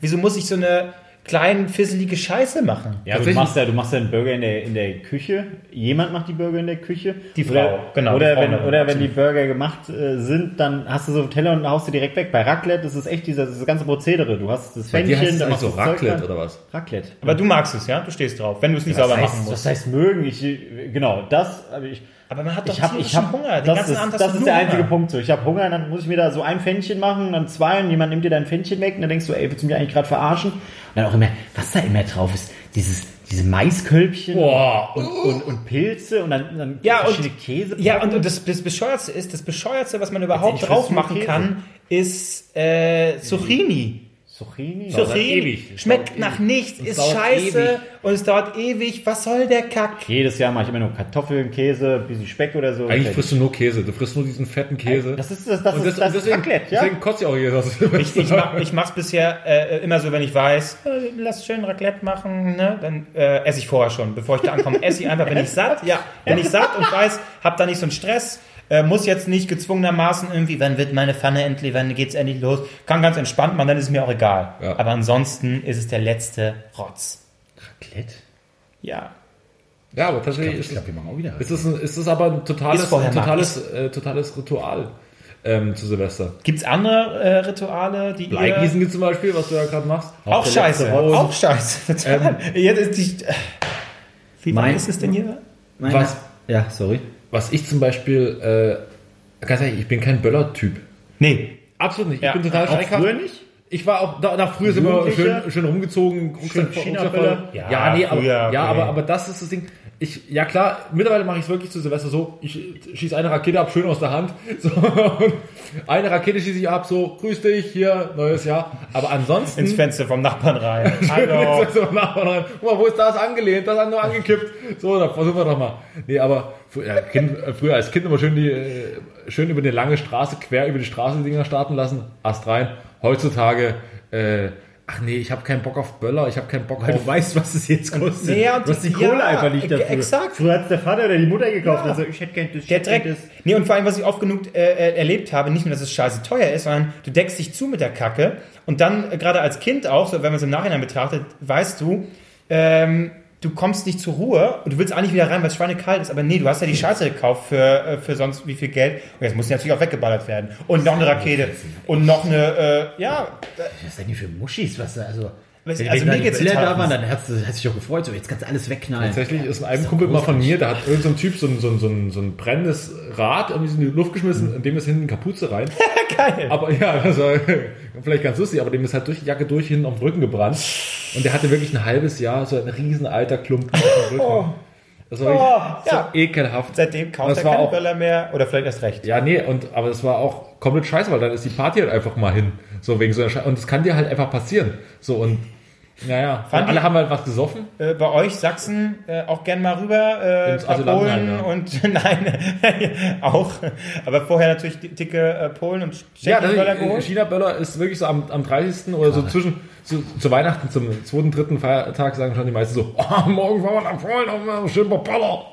wieso muss ich so eine kleine, fisselige Scheiße machen?
Ja, du machst ja, du machst ja einen Burger in der, in der Küche. Jemand macht die Burger in der Küche.
Die Frau,
oder,
genau,
Oder,
die Frau
wenn, oder
das.
wenn die Burger gemacht äh, sind, dann hast du so einen Teller und haust du direkt weg. Bei Raclette ist es echt dieser, dieses ganze Prozedere. Du hast das
heißt
Fännchen,
es
dann machst
so
du das Zeug
Raclette oder was?
Raclette.
Aber du magst es, ja? Du stehst drauf, wenn du es nicht sauber machen
heißt,
musst.
was heißt mögen? Ich, genau, das, aber ich,
aber man hat doch
ich habe ich hab,
Hunger. Den
das
ganzen
ist,
Abend
das ist der einzige
Hunger.
Punkt so. Ich habe Hunger, dann muss ich mir da so ein Pfännchen machen, dann zwei und jemand nimmt dir dein Pfännchen weg und dann denkst du, ey, willst du mich eigentlich gerade verarschen? Und dann auch immer, was da immer drauf ist, dieses, diese Maiskölbchen
Boah.
und, und, und Pilze und dann, dann
Ja, und-
verschiedene Käse.
Ja, und, und das, das Bescheuerste ist, das Bescheuerste, was man überhaupt drauf machen kann, ist äh, Zucchini.
Zucchini.
dauert
Zucchini schmeckt nach
ewig.
nichts, ist scheiße
ewig.
und es dauert ewig. Was soll der Kack?
Jedes Jahr mache ich immer nur Kartoffeln, Käse, ein bisschen Speck oder so.
Eigentlich frisst du nur Käse. Du frisst nur diesen fetten Käse.
das ist das, das,
und
ist, das ist
deswegen,
Raclette, ja?
deswegen kotzt ja auch hier das.
Ich, ich, mach, ich mach's bisher äh, immer so, wenn ich weiß, äh, lass schön Raclette machen, ne? dann äh, esse ich vorher schon. Bevor ich da ankomme, esse ich einfach, wenn ich satt, ja, wenn ich satt und weiß, hab da nicht so einen Stress, äh, muss jetzt nicht gezwungenermaßen irgendwie, wann wird meine Pfanne endlich, wann geht's endlich los, kann ganz entspannt machen, dann ist es mir auch egal.
Ja.
Aber ansonsten ist es der letzte Rotz.
Raclette?
Ja.
Ja, aber tatsächlich ist,
wir machen auch wieder.
ist, es, ein, ist es aber ein totales,
Ist
ein totales, äh, totales Ritual ähm, zu Silvester.
Gibt's andere äh, Rituale, die
Bleigießen gibt zum Beispiel, was du ja gerade machst.
ihr... Auch scheiße, auch scheiße. Total. Jetzt ist die... Wie
Mein-
weit ist es denn hier?
Meine-
Was?
Ja, sorry.
Was ich zum Beispiel, äh, ganz ehrlich, ich bin kein Böller-Typ.
Nee.
Absolut nicht.
Ja.
Ich bin total
Auch früher nicht?
Ich war auch, da, nach früher sind wir schön, schön rumgezogen, Rucksack,
Schön
Rucksack
China-Böller?
voll.
Ja,
Ja, nee, aber, ja
okay.
aber, aber das ist das Ding. Ich, ja klar, mittlerweile mache ich es wirklich zu Silvester so, ich schieße eine Rakete ab, schön aus der Hand. So, eine Rakete schieße ich ab, so, grüß dich, hier, neues Jahr. Aber ansonsten...
Ins Fenster vom Nachbarn rein. Hallo.
so im Nachbarn rein. Guck mal, wo ist das angelehnt? Das hat nur angekippt. So, dann versuchen wir doch mal. Nee, aber ja, kind, äh, früher als Kind immer schön die, äh, schön über eine lange Straße, quer über die Straße die Dinger starten lassen. Ast rein. Heutzutage, äh, ach nee, ich habe keinen Bock auf Böller, ich habe keinen Bock
Weil
auf...
du weißt, was es jetzt kostet.
Ja, und
du hast die
ja,
Kohle einfach nicht dafür.
exakt.
Früher hat der Vater oder die Mutter gekauft. Also ich hätte gerne das.
Der Dreck.
gern
Nee, und vor allem, was ich oft genug äh, äh, erlebt habe, nicht nur, dass es scheiße teuer ist, sondern du deckst dich zu mit der Kacke und dann, gerade als Kind auch, so, wenn man es im Nachhinein betrachtet, weißt du, ähm, du kommst nicht zur Ruhe und du willst eigentlich wieder rein, weil es schweinekalt ist, aber nee, du hast ja die Scheiße gekauft für, äh, für sonst wie viel Geld. Und jetzt muss die natürlich auch weggeballert werden. Und noch eine Rakete. und noch eine, äh, ja,
Das ist denn hier für Muschis, was da, also. Wenn
also
wenn
mir geht's total
da waren, dann hat es sich doch gefreut, so jetzt kannst du alles wegknallen.
Tatsächlich ist ein Kumpel mal von mir, da hat irgendein so Typ so ein, so, ein, so, ein, so ein brennendes Rad irgendwie in die Luft geschmissen, in dem ist hinten eine Kapuze rein.
geil.
Aber ja, das war vielleicht ganz lustig, aber dem ist halt durch die Jacke durch hinten auf den Rücken gebrannt. Und der hatte wirklich ein halbes Jahr so ein riesen alter Klumpen auf dem Rücken. Das war
ja.
so ekelhaft.
Seitdem kauft er keine
auch-
Böller mehr oder vielleicht erst recht.
Ja, nee, und, aber das war auch komplett scheiße, weil dann ist die Party halt einfach mal hin. So wegen so einer Scheiße. Und das kann dir halt einfach passieren. So und, naja,
Fand
alle haben halt was gesoffen.
äh, bei euch Sachsen äh, auch gern mal rüber, äh,
Ins
paar Polen
ja.
und nein, auch, aber vorher natürlich dicke äh, Polen und
Ja, das,
geholt.
China-Böller ist wirklich so am, am 30. oder so zwischen zu, zu Weihnachten, zum zweiten, dritten Feiertag sagen schon die meisten so, oh, morgen fahren wir nach Polen, auf einen schönen Böller.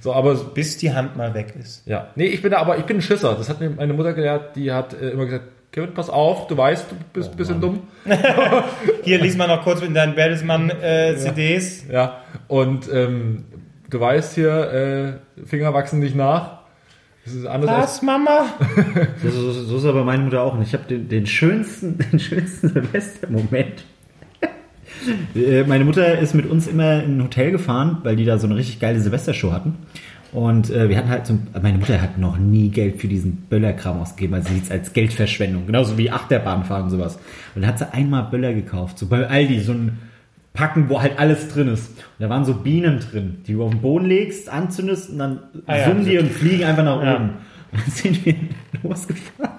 So, aber
Bis die Hand mal weg ist.
ja, nee, ich bin da, aber ich bin ein Schisser. Das hat mir meine Mutter gelehrt, die hat äh, immer gesagt, Kevin, pass auf, du weißt, du bist ein bisschen dumm.
Hier liest man noch kurz mit deinen Bertelsmann äh, CDs.
Ja, und ähm, du weißt hier, äh, Finger wachsen nicht nach. Das ist anders als
Was, Mama?
So, so, so ist aber meine Mutter auch nicht. Ich habe den, den schönsten, den schönsten Silvestermoment. Äh, meine Mutter ist mit uns immer in ein Hotel gefahren, weil die da so eine richtig geile Silvestershow hatten. Und äh, wir hatten halt so, meine Mutter hat noch nie Geld für diesen Böllerkram ausgegeben, also sie sieht es als Geldverschwendung, genauso wie Achterbahnfahren und sowas. Und dann hat sie einmal Böller gekauft, so bei Aldi, so ein Packen, wo halt alles drin ist. Und da waren so Bienen drin, die du auf den Boden legst, anzündest und dann
Ah ja,
summen die und fliegen einfach nach
Ja.
oben. Und dann sind wir losgefahren.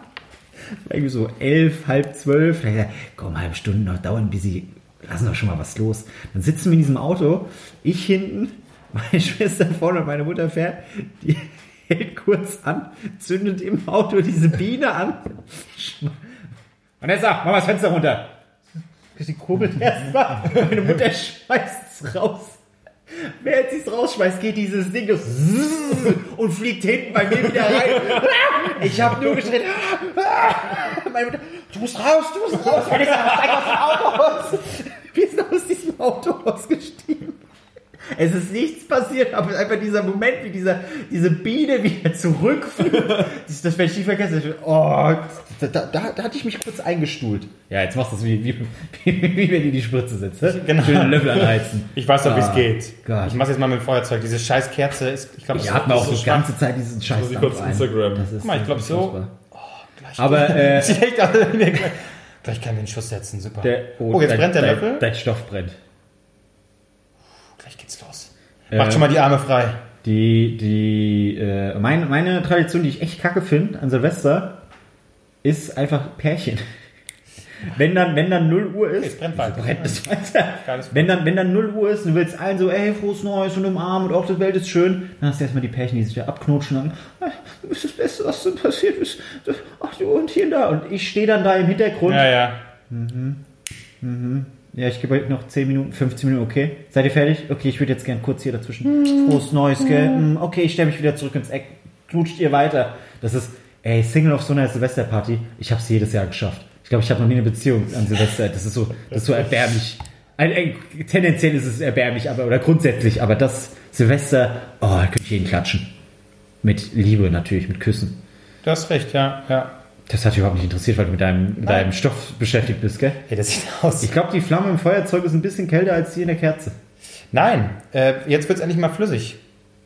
Irgendwie so elf, halb zwölf. Da hab ich gesagt, komm, halbe Stunde noch dauern, bis sie lassen doch schon mal was los. Dann sitzen wir in diesem Auto, ich hinten, meine Schwester vorne und meine Mutter fährt, die hält kurz an, zündet im Auto diese Biene an. Vanessa, mach mal das Fenster runter. Sie kurbelt erstmal. Meine Mutter schmeißt es raus. Während sie es rausschmeißt, geht dieses Ding los und fliegt hinten bei mir wieder rein. Ich habe nur geschrien. Meine Mutter, du musst raus, du musst raus. Vanessa, steig aus dem Auto aus. Wir sind aus diesem Auto ausgestiegen. Es ist nichts passiert, aber einfach dieser Moment, wie dieser, diese Biene wieder zurückfliegt. Das, das werde ich nie vergessen. Oh, da, da, da hatte ich mich kurz eingestuhlt. Ja, jetzt machst du es wie, wie, wie, wie wenn die die Spritze sitzt. ne?
Genau.
Schön den Löffel anheizen.
Ich weiß doch, wie es
Ah,
geht.
Gott.
Ich mach's jetzt mal mit dem Feuerzeug. Diese scheiß Kerze ist, ich glaube,
Wir hatten auch
so
die ganze Zeit diesen Scheiß.
ich kurz Instagram.
Guck mal, ich glaube so.
Aber äh,
Gleich können wir einen Schuss setzen, super.
der,
oh, jetzt
dein,
brennt der
dein,
Löffel.
Dein Stoff brennt.
Gleich geht's los. Macht
Äh,
schon mal die Arme frei.
Die, die, äh, meine, meine Tradition, die ich echt kacke finde an Silvester, ist einfach Pärchen. Wenn dann, wenn dann 0 Uhr ist,
es brennt weiter.
brennt es Wenn dann, wenn dann 0 Uhr ist, und du willst allen so, ey, frohes Neues und umarmen und auch die Welt ist schön, dann hast du erstmal die Pärchen, die sich da abknutschen und "Ah, du bist das Beste, was so passiert ist. Ach du, und hier und da. Und ich stehe dann da im Hintergrund.
Ja, ja.
Ja, ich gebe euch noch 10 Minuten, 15 Minuten, okay. Seid ihr fertig? Okay, ich würde jetzt gern kurz hier dazwischen. Frohes Neues, gell? Mm, Okay, ich stelle mich wieder zurück ins Eck. Knutscht ihr weiter. Das ist, ey, Single auf so einer Silvesterparty. Ich habe es jedes Jahr geschafft. Ich glaube, ich habe noch nie eine Beziehung an Silvester. Das ist so, das ist so erbärmlich. Ein, ein, tendenziell ist es erbärmlich, aber, oder grundsätzlich, aber das Silvester, oh, da könnte ich jeden klatschen. Mit Liebe natürlich, mit Küssen.
Du hast recht, ja, ja.
Das hat dich überhaupt nicht interessiert, weil du mit deinem, mit deinem Stoff beschäftigt bist, gell?
Hey, das sieht aus.
Ich glaube, die Flamme im Feuerzeug ist ein bisschen kälter als die in der Kerze.
Nein, äh, jetzt wird's endlich mal flüssig.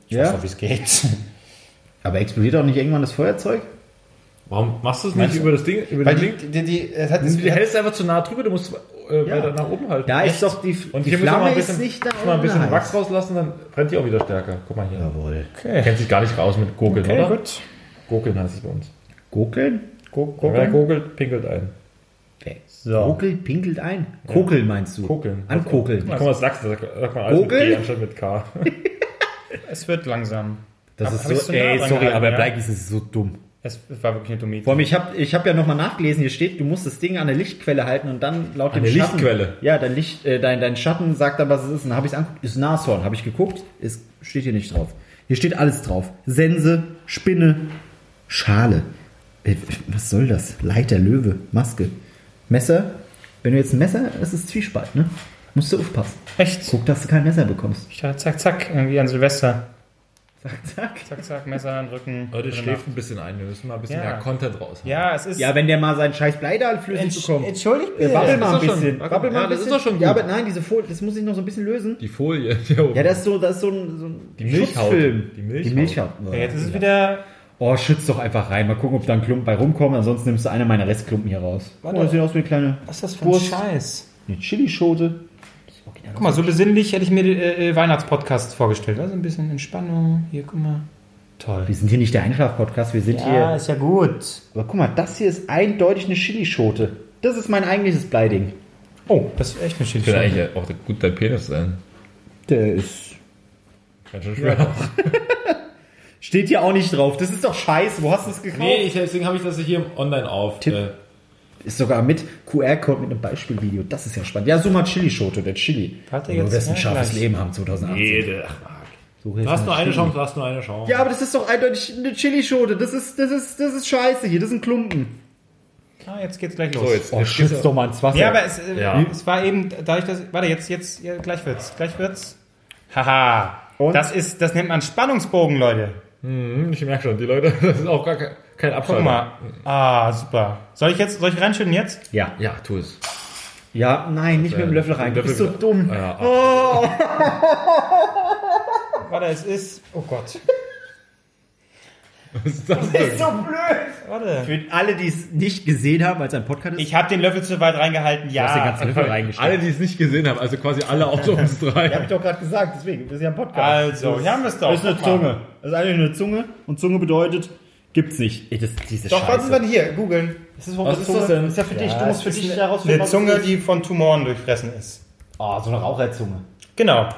Ich
Ja?
weiß doch, wie es geht.
Aber explodiert auch nicht irgendwann das Feuerzeug?
Warum machst du es nicht über das Ding? Über
Weil
den
die,
Link?
die, die, es hat, es
Du hältst einfach zu nah drüber, du musst äh, weiter nach oben halten.
Da
Echt?
ist doch die,
Und
die
hier
Flamme
ein bisschen,
ist nicht da.
wir mal ein bisschen
unten
Wachs rauslassen, dann brennt die auch wieder stärker. Guck mal hier.
Jawohl.
okay.
Kennt sich gar nicht raus mit Gurgeln,
Okay,
oder?
gut.
Gurgeln heißt es bei uns.
Gokeln?
Go,
Wer gurgelt, pinkelt ein.
So.
Gokeln pinkelt ein? Kokeln meinst du?
Kokeln.
Ankokeln.
Guck mal, was sagst du? Sagt man alles
Gurgeln?
mit G anstatt mit K.
Es wird langsam.
Das ist so, ey, sorry,
gehalten,
aber
ja?
Bleigis ist so dumm.
Es war wirklich eine dumme Idee.
Vor allem, ich habe ich hab ja nochmal nachgelesen, hier steht, du musst das Ding an der Lichtquelle halten und dann laut
An
dem
der
Schatten,
Lichtquelle?
Ja, dein, Licht, äh, dein, dein Schatten sagt dann, was es ist. Und dann habe ich es angeguckt, ist Nashorn. Habe ich geguckt, ist, steht hier nicht drauf. Hier steht alles drauf. Sense, Spinne, Schale. Äh, was soll das? Leiter, Löwe, Maske, Messer. Wenn du jetzt ein Messer, das ist Zwiespalt, ne? Musst du aufpassen.
Echt?
Guck, dass du kein Messer bekommst.
Ich dachte, zack, zack, irgendwie an Silvester.
Zack, zack.
Zack, zack, Messer an den Rücken.
Leute, schläft ein bisschen ein. Wir müssen mal ein bisschen
Ja.
mehr Content raus. haben.
Ja, es ist.
Ja, wenn der mal seinen scheiß Blei da flüssig
Entsch-
bekommt.
Entschuldigt
Äh,
bitte.
Wabbel mal ein
schon-
bisschen.
ja,
Wabbel mal ein
das ist
bisschen.
doch schon
Ja,
gut.
aber nein, diese Folie, das muss ich noch so ein bisschen lösen.
Die Folie.
Ja, das ist so, das ist so ein, so ein
Die Milchhaut.
Schutzfilm.
Die Milchhaut.
Die Milchhaut.
Ja, jetzt ist es wieder.
Oh, schütz doch einfach rein. Mal gucken, ob da ein Klumpen bei rumkommt. Ansonsten nimmst du eine meiner Restklumpen hier raus.
Warte.
Oh, das sieht aus wie eine kleine
Was ist das für ein
Wurst.
Scheiß?
Eine Chilischote.
Guck mal, so besinnlich hätte ich mir den äh, Weihnachtspodcast vorgestellt. Also ein bisschen Entspannung. Hier, guck mal. Toll.
Wir sind hier nicht der Einschlaf-Podcast, wir sind hier.
ist ja gut.
Aber guck mal, das hier ist eindeutig eine Chilischote. Das ist mein eigentliches Bleiding.
Oh, das ist echt eine
Könnte
Chili.
eigentlich auch gut dein Penis sein.
Der ist.
Ganz schön schwer.
Steht hier auch nicht drauf. Das ist doch scheiße. Wo hast du es gekauft?
Nee, ich, deswegen habe ich das hier online auf.
Tipp.
Äh,
Ist sogar mit QR-Code mit einem Beispielvideo. Das ist ja spannend. Ja, so mal Chilischote, der Chili.
Warte
Du
jetzt,
wirst ein scharfes
gleich.
Leben haben 2018.
jede. Ach, Marc. Du hast nur eine Chance, du hast nur eine Chance.
Ja, aber das ist doch eindeutig eine Chilischote. Das ist, das ist, das ist scheiße hier. Das ist ein Klumpen.
Ah, jetzt geht's gleich los.
So, jetzt.
Oh,
jetzt
schütz
geht's-
doch mal ins Wasser.
Ja, aber es, äh,
Ja.
es war eben, dadurch, dass. Warte, jetzt, jetzt, ja, gleich wird's. Gleich wird's. Haha.
Und?
Das ist, das nennt man Spannungsbogen, Leute.
Hm, ich merke schon, die Leute, das ist auch gar kein, kein Abfall.
Guck mal. Ah, super. Soll ich jetzt, soll ich reinschütten jetzt?
ja.
Ja, tu es.
Ja, nein, nicht mit dem Löffel rein. Du bist so dumm.
Ja,
Warte, es ist. Oh Gott.
was ist das denn?
so blöd.
Warte.
Für alle, die es nicht gesehen haben, als ein Podcast ist,
Ich habe den Löffel zu weit reingehalten,
du hast den
ja.
ganzen Löffel reingesteckt.
Alle, die es nicht gesehen haben, also quasi alle außer uns drei.
Ja, hab ich doch gerade gesagt, deswegen, wir sind ja ein Podcast.
Also, hier haben wir es doch.
Das ist eine
Guck mal.
Zunge. Das ist eigentlich eine Zunge und Zunge bedeutet, gibt's nicht. Ey, das, diese
Doch, was ist denn hier? Googeln.
Ist das
Was ist das denn?
Ist ja für dich,
Ja,
du musst
es
für
ist
dich
eine-
herausfinden,
Eine Zunge,
es ist.
die von Tumoren durchfressen ist.
Oh, so eine Raucherzunge.
Genau.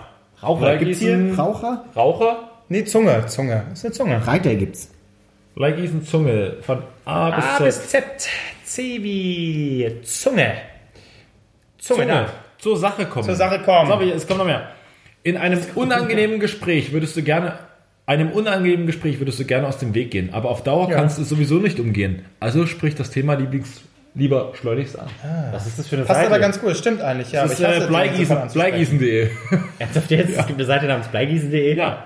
Raucher. Gibt's hier Raucher?
Raucher,
Nee, Zunge, Zunge. Das ist eine Zunge.
Reiter gibt's.
Leigisen Zunge von A bis
A
Z.
bis Z. C wie Zunge. Zunge,
Zunge.
da.
Zur Sache kommen.
Zur Sache kommen.
So, aber es kommt noch mehr. In einem unangenehmen Gespräch würdest du gerne, einem unangenehmen Gespräch würdest du gerne aus dem Weg gehen, aber auf Dauer
Ja.
kannst du es sowieso nicht umgehen. Also sprich das Thema Lieblings, lieber schleunigst an.
Was ist das für eine
Passt
Seite?
aber ganz gut, stimmt eigentlich. Ja,
das ist äh, Bleigießen, Bleigießen.de.
Ernsthaft jetzt? Es gibt eine Seite namens bleigießen.de.
Ja.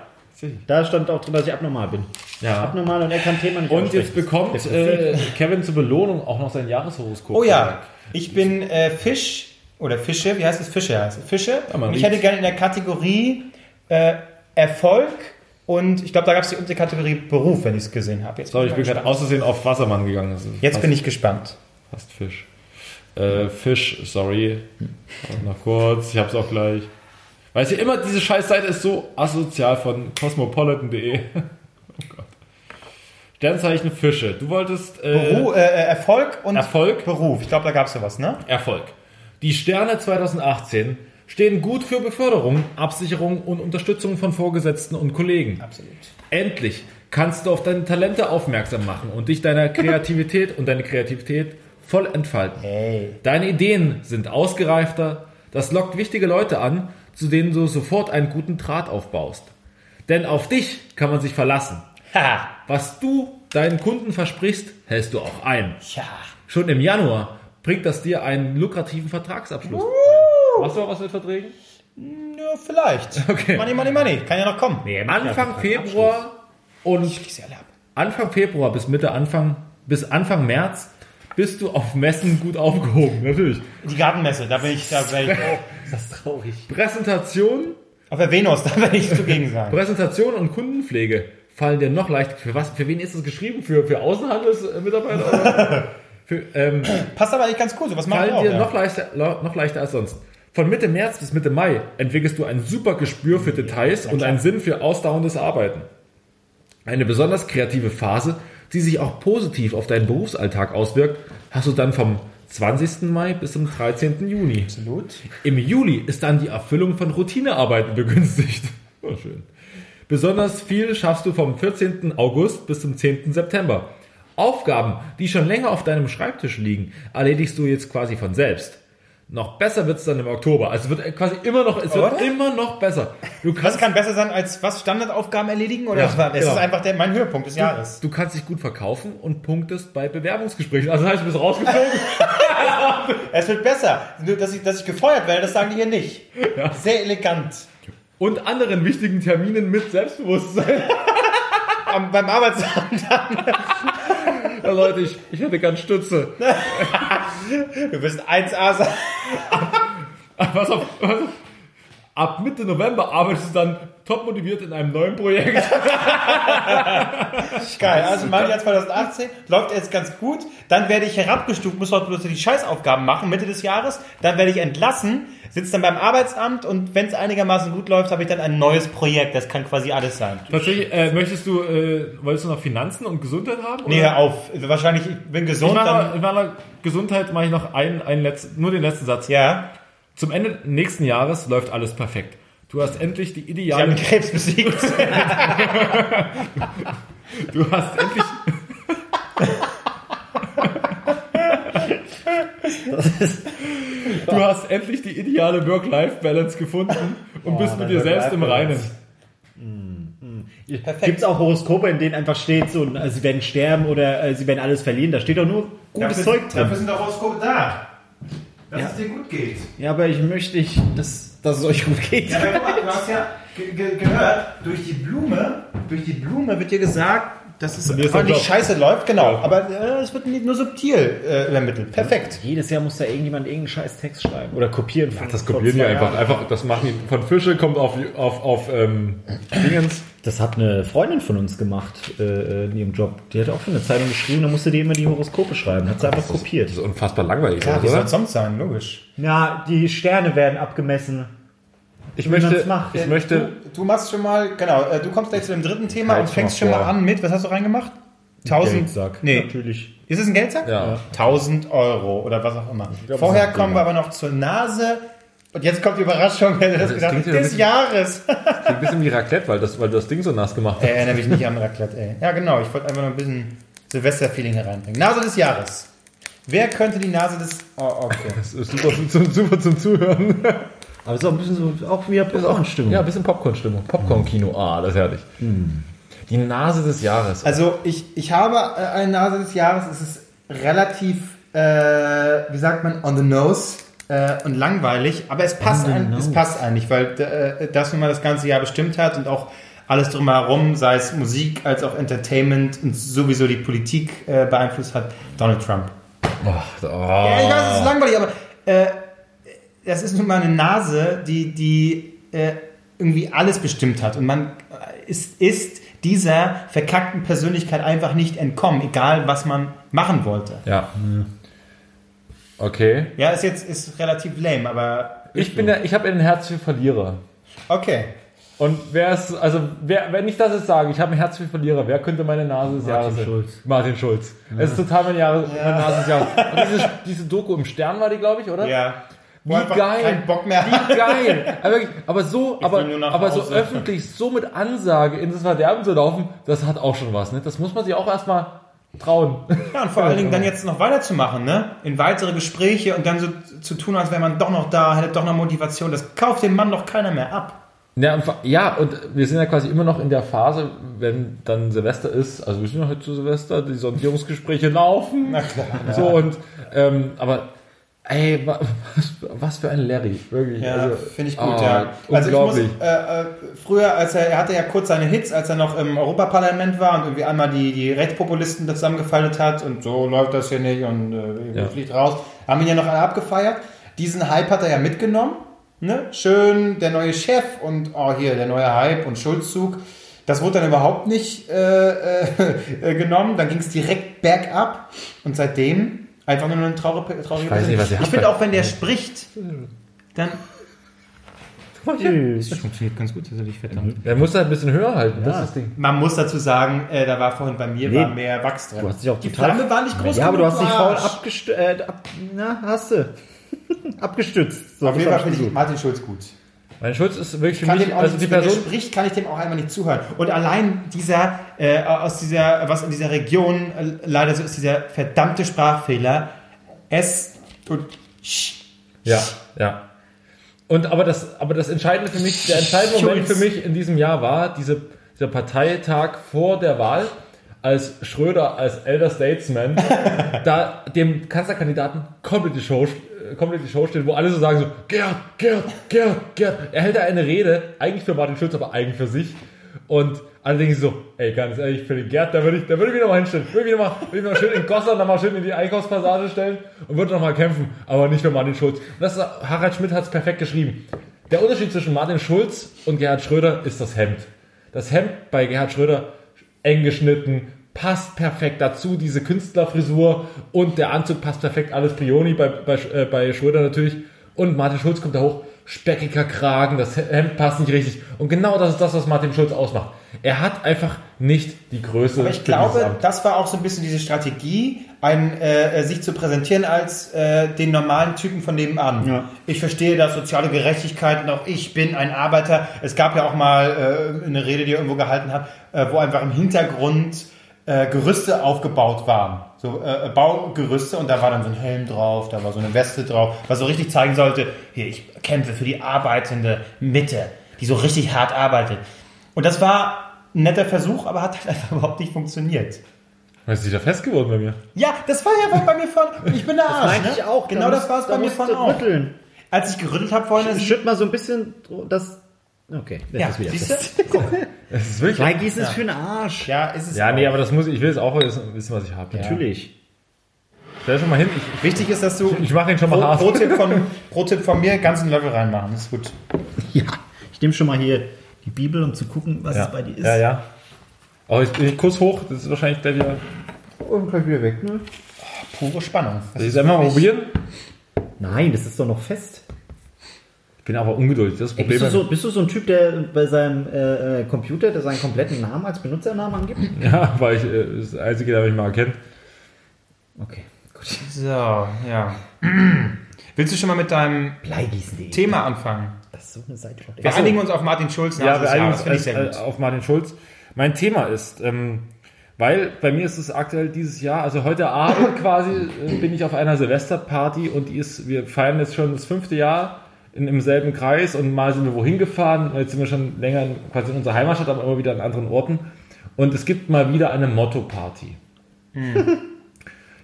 Da stand auch drin, dass ich abnormal bin.
Ja.
Abnormal und er kann Thema nicht
Und jetzt bekommt äh, Kevin zur Belohnung auch noch sein Jahreshoroskop.
Oh ja, ich bin äh, Fisch oder Fische, wie heißt es? Fische heißt es. Fische.
man
und ich hätte gerne in der Kategorie äh, Erfolg und ich glaube, da gab es die Unterkategorie Beruf, wenn ich es gesehen habe. Jetzt,
So, ich bin gerade auszusehen auf Wassermann gegangen. Ist
Jetzt bin ich gespannt.
Fast Fisch. Äh, Fisch, sorry. Warte Noch kurz, ich hab's auch gleich. Weißt du, immer diese Scheißseite ist so asozial von cosmopolitan.de. Sternzeichen Fische. Du wolltest äh,
Beru äh, äh, Erfolg und
Erfolg?
Beruf. Ich glaube, da gab es sowas, ne?
Erfolg. Die Sterne 2018 stehen gut für Beförderung, Absicherung und Unterstützung von Vorgesetzten und Kollegen.
Absolut.
Endlich kannst du auf deine Talente aufmerksam machen und dich deiner Kreativität und deine Kreativität voll entfalten.
Hey.
Deine Ideen sind ausgereifter, das lockt wichtige Leute an, zu denen du sofort einen guten Draht aufbaust. Denn auf dich kann man sich verlassen.
Ha.
Was du deinen Kunden versprichst, hältst du auch ein.
Ja.
Schon im Januar bringt das dir einen lukrativen Vertragsabschluss. Machst du auch was mit Verträgen?
ja, vielleicht.
Okay.
Money, money, money. Kann ja noch kommen.
Anfang Februar und. Anfang Februar bis Mitte Anfang bis Anfang März bist du auf Messen gut aufgehoben, natürlich.
Die Gartenmesse, da bin ich, da bin ich oh,
Das ist traurig.
Präsentation,
auf der Venus, da werde ich zugegen sein.
Präsentation und Kundenpflege fallen dir noch leicht. Für was? Für wen ist das geschrieben? Für für Außenhandelsmitarbeiter? Für, ähm,
Passt aber eigentlich ganz cool, so was
fallen
auch.
dir
Ja.
noch leichter, noch leichter als sonst. Von Mitte März bis Mitte Mai entwickelst du ein super Gespür für Details und einen Sinn für ausdauerndes Arbeiten. Eine besonders kreative Phase, die sich auch positiv auf deinen Berufsalltag auswirkt, hast du dann vom 20. Mai bis zum 13. Juni.
Absolut.
Im Juli ist dann die Erfüllung von Routinearbeiten begünstigt. Oh, schön. Besonders viel schaffst du vom 14. August bis zum 10. September. Aufgaben, die schon länger auf deinem Schreibtisch liegen, erledigst du jetzt quasi von selbst. Noch besser wird es dann im Oktober. Also es wird quasi immer noch, es wird
Oder?
immer noch besser. Du
Was
kannst,
kann besser sein als was Standardaufgaben erledigen? Oder
Ja,
was war- das
genau.
ist einfach der, mein Höhepunkt des Jahres.
du kannst dich gut verkaufen und punktest bei Bewerbungsgesprächen. Also das heißt, du bist rausgeflogen.
Es wird besser. Nur, dass ich, dass ich gefeuert werde, das sagen die hier nicht. Sehr elegant.
Und anderen wichtigen Terminen mit Selbstbewusstsein.
Am, beim Arbeitsamt.
Ja, Leute, ich, ich hätte ganz Stütze.
Du bist 1A sein.
Pass auf, pass auf. Ab Mitte November arbeitest du dann top motiviert in einem neuen Projekt.
Geil. Also mein Jahr 2018 läuft jetzt ganz gut. Dann werde ich herabgestuft, muss heute bloß die Scheißaufgaben machen, Mitte des Jahres. Dann werde ich entlassen, sitze dann beim Arbeitsamt und wenn es einigermaßen gut läuft, habe ich dann ein neues Projekt. Das kann quasi alles sein.
Tatsächlich, äh, möchtest du, äh, wolltest du noch Finanzen und Gesundheit haben?
Nee,
oder?
hör auf. Wahrscheinlich, ich bin
In
gesund,
meiner,
dann...
in meiner Gesundheit mache ich noch einen, einen letzten, nur den letzten Satz.
Ja,
Zum Ende nächsten Jahres läuft alles perfekt. Du hast endlich die
ich habe
ideale,
Krebs besiegt.
du hast endlich, du hast endlich die ideale Work-Life-Balance gefunden und bist mit dir selbst im Reinen.
Perfekt.
Gibt es auch Horoskope, in denen einfach steht, so, äh, sie werden sterben oder äh, sie werden alles verlieren? Da steht doch nur gutes Zeug drin.
Dafür sind doch Horoskope da. Dass es dir gut geht.
Ja, aber ich möchte nicht, dass, dass es euch gut geht.
Ja, aber guck mal, du hast ja ge ge gehört, durch die Blume, durch die Blume wird dir gesagt, dass es
ist der Job.
scheiße läuft, genau. Aber äh, es wird nicht nur subtil äh, übermittelt. Perfekt.
Jedes Jahr muss da irgendjemand irgendeinen scheiß Text schreiben. Oder kopieren. von-
Das kopieren die einfach.
Jahren.
Einfach, das machen die von Fische, kommt auf, auf, auf ähm, Dingens.
Das hat eine Freundin von uns gemacht äh, in ihrem Job. Die hat auch für eine Zeitung geschrieben, da musste die immer die Horoskope schreiben. Hat sie einfach kopiert.
Das ist unfassbar langweilig,
Ja, wie soll es sonst sein? Logisch.
Ja, die Sterne werden abgemessen.
Ich möchte,
macht.
ich möchte,
Du, du machst schon mal, genau, äh, du kommst gleich zu dem dritten Thema und fängst schon mal an mit, was hast du reingemacht? 1000?
Geldsack.
Nee.
Natürlich.
Ist es ein Geldsack?
Ja.
1000 Euro oder was auch immer.
glaub,
Vorher kommen wir aber noch zur Nase Und jetzt kommt die Überraschung, wer hätte das
Das
gedacht?
ein
Des
bisschen-
Jahres.
Klingt ein bisschen wie Raclette, weil, das, weil du das Ding so nass gemacht hast.
Ey, erinnere mich nicht an Raclette, ey. Ja, genau. Ich wollte einfach noch ein bisschen Silvester-Feeling hereinbringen. Nase des Jahres. Wer könnte die Nase des... Oh, okay.
Das ist super, zum- super zum Zuhören.
Aber es ist auch ein bisschen so, auch wieder Popcorn-Stimmung.
Ja, ein bisschen Popcorn-Stimmung. Popcorn-Kino. Ah, das ist herrlich. Die Nase des Jahres.
Also ich, ich habe äh, eine Nase des Jahres. Es ist relativ, äh, wie sagt man, on the nose äh, und langweilig. Aber es passt, ein, es
nose.
passt eigentlich, weil äh, das nun mal das ganze Jahr bestimmt hat und auch alles drumherum, sei es Musik als auch Entertainment und sowieso die Politik äh, beeinflusst hat. Donald Trump.
Oh,
Ja, ich weiß, es ist langweilig, aber äh, das ist nun mal eine Nase, die, die äh, irgendwie alles bestimmt hat. Und man äh, ist, ist dieser verkackten Persönlichkeit einfach nicht entkommen, egal was man machen wollte.
Ja. Okay.
Ja, ist jetzt ist relativ lame, aber
Ich bin ja, ich habe ein Herz für Verlierer.
okay.
Und wer ist, also wer, wenn ich das jetzt sage, ich habe ein Herz für Verlierer, wer könnte meine Nase des
Martin
Jahres sein?
Schulz.
Martin Schulz. Es ist total meine, Jahre, meine Nase des Jahres. Und diese, diese Doku im Stern war die, glaube ich, oder?
Ja.
Wie geil.
Kein Bock mehr.
Wie geil! Aber, wirklich, aber so, aber, aber so öffentlich, so mit Ansage in das Verderben zu laufen, das hat auch schon was, ne? Das muss man sich auch erstmal trauen.
Ja, und vor allen Dingen dann jetzt noch weiterzumachen, ne? In weitere Gespräche und dann so zu tun, als wäre man doch noch da, hätte doch noch Motivation. Das kauft dem Mann doch keiner mehr ab.
Ja, und, ja, und wir sind ja quasi immer noch in der Phase, wenn dann Silvester ist, also wir sind ja heute zu Silvester, die Sondierungsgespräche laufen.
Na klar.
So und, ähm, aber, ey, wa- was, was für ein Larry, wirklich.
Ja,
also,
finde ich gut,
ah,
ja. Also ich muss,
unglaublich.
äh, äh, früher, als er, er hatte ja kurz seine Hits, als er noch im Europaparlament war und irgendwie einmal die, die Rechtspopulisten da zusammengefaltet hat und so läuft das hier nicht und äh,
Ja.
fliegt raus. Haben ihn ja noch alle abgefeiert. Diesen Hype hat er ja mitgenommen. Ne? Schön, der neue Chef und oh hier, der neue Hype und Schulzzug. Das wurde dann überhaupt nicht äh, äh, äh, genommen. Dann ging es direkt bergab und seitdem einfach nur eine traurige, traurige
Ich weiß nicht, was ihr
Ich finde auch, wenn der spricht, dann
Tschüss.
das funktioniert ganz gut, tatsächlich verdammt.
Er muss da ein bisschen höher halten, das ist das Ding.
Man muss dazu sagen, äh, da war vorhin bei mir
Nee.
war mehr Wachs drin.
Du hast dich auch
die Flamme war nicht groß
Ja, aber du hast dich faul abgestützt. Äh, ab, na, hast du. Abgestützt. So,
Auf jeden Fall finde ich. Martin Schulz gut.
Mein Schulz ist wirklich für mich, also die
er
Person,
spricht, kann ich dem auch einmal nicht zuhören. Und allein dieser, äh, aus dieser, was in dieser Region äh, leider so ist, dieser verdammte Sprachfehler, S und Sch.
Ja, ja. Und aber das, aber das Entscheidende für mich, der entscheidende Moment
Schulz.
für mich in diesem Jahr war diese, dieser Parteitag vor der Wahl, als Schröder als Elder Statesman da dem Kanzlerkandidaten komplett die Show, äh, komplett die Show steht, wo alle so sagen so, Gerd, Gerd, Gerd, Gerd. Er hält da eine Rede, eigentlich für Martin Schulz, aber eigentlich für sich. Und alle denken so, ey, ganz ehrlich, für den Gerd, da würde ich, da würde ich mich nochmal hinstellen. Würde ich mich nochmal, würde schön in Goslar nochmal schön in die Einkaufspassage stellen und würde nochmal kämpfen, aber nicht für Martin Schulz. Und das ist, Harald Schmidt hat es perfekt geschrieben. Der Unterschied zwischen Martin Schulz und Gerhard Schröder ist das Hemd. Das Hemd bei Gerhard Schröder eng geschnitten, passt perfekt dazu, diese Künstlerfrisur und der Anzug passt perfekt, alles Prioni bei, bei, äh, bei Schröder natürlich. Und Martin Schulz kommt da hoch, speckiger Kragen, das Hemd passt nicht richtig. Und genau das ist das, was Martin Schulz ausmacht. Er hat einfach nicht die Größe.
Aber ich glaube, das war auch so ein bisschen diese Strategie, ein, äh, sich zu präsentieren als äh, den normalen Typen von nebenan.
Ja.
Ich verstehe das, soziale Gerechtigkeit und auch ich bin ein Arbeiter. Es gab ja auch mal äh, eine Rede, die er irgendwo gehalten hat, äh, wo einfach im Hintergrund äh, Gerüste aufgebaut waren. So äh, Baugerüste und da war dann so ein Helm drauf, da war so eine Weste drauf, was so richtig zeigen sollte, hier, ich kämpfe für die arbeitende Mitte, die so richtig hart arbeitet. Und das war ein netter Versuch, aber hat halt einfach überhaupt nicht funktioniert.
Weißt du, ist da fest geworden bei mir?
Ja, das war ja bei mir von, ich bin der Arsch.
Meinte
ne?
ich auch.
Genau
Da
das war es bei mir von auch.
rütteln.
Als ich gerüttelt habe vorhin, ist
Schütt mal so ein bisschen das. Okay, jetzt
ja,
ist wieder
siehst
fest.
du? Guck.
Es ist wirklich.
Reingießen ist für den Arsch.
Ja, ist es
Ja, nee,
auch.
aber das muss ich, ich will es auch wissen, was ich habe.
Natürlich.
Stell schon mal hin. Ich,
Wichtig ist, dass du
ich mache ihn schon mal
pro,
hart.
pro, Tipp von, pro Tipp von mir einen ganzen Löffel reinmachen. Das ist gut.
Ja, ich nehme schon mal hier die Bibel, um zu gucken, was
ja.
es bei dir ist.
ja, ja. Oh, jetzt bin ich kurz hoch. Das ist wahrscheinlich gleich wieder.
Und gleich wieder weg, ne?
Pure Spannung. Das
Soll ich es einfach mal probieren?
Nein, das ist doch noch fest.
Ich bin aber ungeduldig. Das ist das
Ey,
Problem.
bist, du so, bist du so ein Typ, der bei seinem äh, äh, Computer der seinen kompletten Namen als Benutzernamen angibt?
Ja, weil ich äh, das Einzige, der mich mal erkennt.
Okay, gut.
So, ja. Willst du schon mal mit deinem
Bleigießen.de.
Thema anfangen?
Das ist so eine Seite.
Wir
Ach so.
einigen uns auf Martin Schulz.
Ja, wir einigen uns
ich
äh, äh, auf Martin Schulz. Mein Thema ist, ähm, weil bei mir ist es aktuell dieses Jahr, also heute Abend quasi äh, bin ich auf einer Silvesterparty und die ist, wir feiern jetzt schon das fünfte Jahr in, im selben Kreis und mal sind wir wohin gefahren, jetzt sind wir schon länger in, quasi in unserer Heimatstadt, aber immer wieder an anderen Orten. Und es gibt mal wieder eine Motto-Party.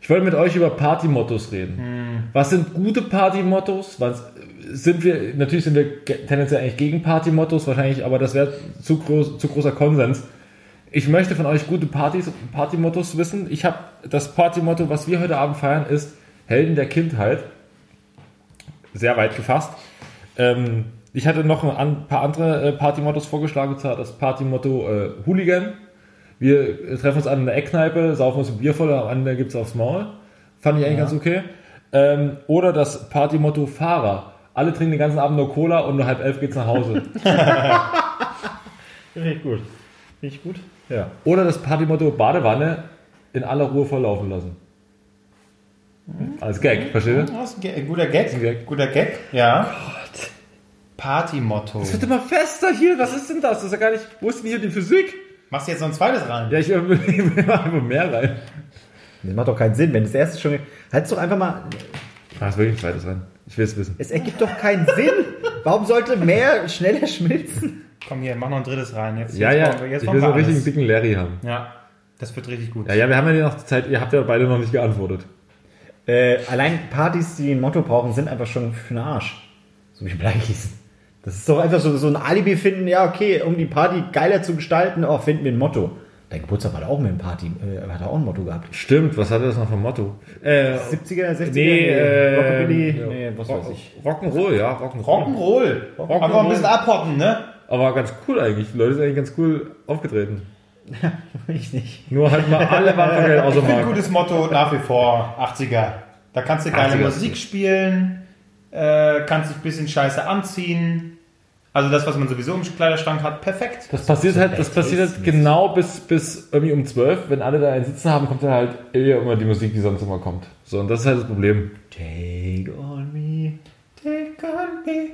Ich wollte mit euch über Party-Mottos reden. Was sind gute Party-Mottos? Was sind wir, natürlich sind wir tendenziell eigentlich gegen Party-Mottos, wahrscheinlich, aber das wäre zu, groß, zu großer Konsens. Ich möchte von euch gute Partys, Party-Mottos wissen. Ich habe das Party-Motto, was wir heute Abend feiern, ist Helden der Kindheit. Sehr weit gefasst. Ähm, ich hatte noch ein paar andere äh, Party-Mottos vorgeschlagen, zwar das Party-Motto äh, Hooligan. Wir äh, treffen uns an der Eckkneipe, saufen uns ein Bier voll, am Ende gibt's aufs Maul. Fand ich eigentlich ganz okay. Ähm, oder das Partymotto Fahrer. Alle trinken den ganzen Abend nur Cola und nur halb elf geht's nach Hause.
Finde ich gut. Ich gut. Ja.
Oder das Partymotto Badewanne in aller Ruhe volllaufen lassen. Als Gag, versteht ihr?
Das ist ein guter Gag.
Gag.
Guter Gag, ja. Party-Motto.
Es wird immer fester hier, was ist denn das? Das ist ja gar nicht. Wo ist denn hier die Physik?
Machst du jetzt noch ein zweites rein?
Ja, ich will einfach mehr rein.
Das macht doch keinen Sinn, wenn das erste schon. Halt's doch einfach mal.
Ist wirklich ein zweites rein. Ich will es wissen.
Es ergibt doch keinen Sinn. Warum sollte mehr schneller schmilzen?
Komm hier, mach noch ein drittes rein. Jetzt,
Ja,
jetzt
ja,
wir- jetzt
ich will so einen richtigen dicken Larry haben.
Ja, das wird richtig gut.
Ja, ja, wir haben ja noch die Zeit, ihr habt ja beide noch nicht geantwortet.
Äh, allein Partys, die ein Motto brauchen, sind einfach schon für den Arsch. So wie Bleigießen. Das ist doch einfach so, so ein Alibi finden, ja, okay, um die Party geiler zu gestalten, oh, finden wir ein Motto. Dein Geburtstag war da auch mit einem Party, äh, hat er auch ein Motto gehabt.
Stimmt, was hatte das noch für ein Motto? Äh,
70er, 60er,
nee, äh,
Rockabilly,
ja.
nee, was weiß ich.
Rock'n'Roll, ja, Rock'n'Roll.
Rock'n'Roll.
Rock'n'Roll.
Einfach ein bisschen abhotten, ne?
Aber ganz cool eigentlich. Die Leute sind eigentlich ganz cool aufgetreten.
Ich nicht.
Nur halt mal alle waren Geld außer
Ich finde ein gutes Motto nach wie vor 80er. Da kannst du geile
80er.
Musik spielen, äh, kannst dich ein bisschen scheiße anziehen. Also das, was man sowieso im Kleiderschrank hat, perfekt.
Das passiert halt, das passiert halt genau bis, bis irgendwie um 12. Wenn alle da einen Sitzen haben, kommt dann halt eher immer die Musik, die sonst immer kommt. So, und das ist halt das Problem.
Take on me.
Take on me.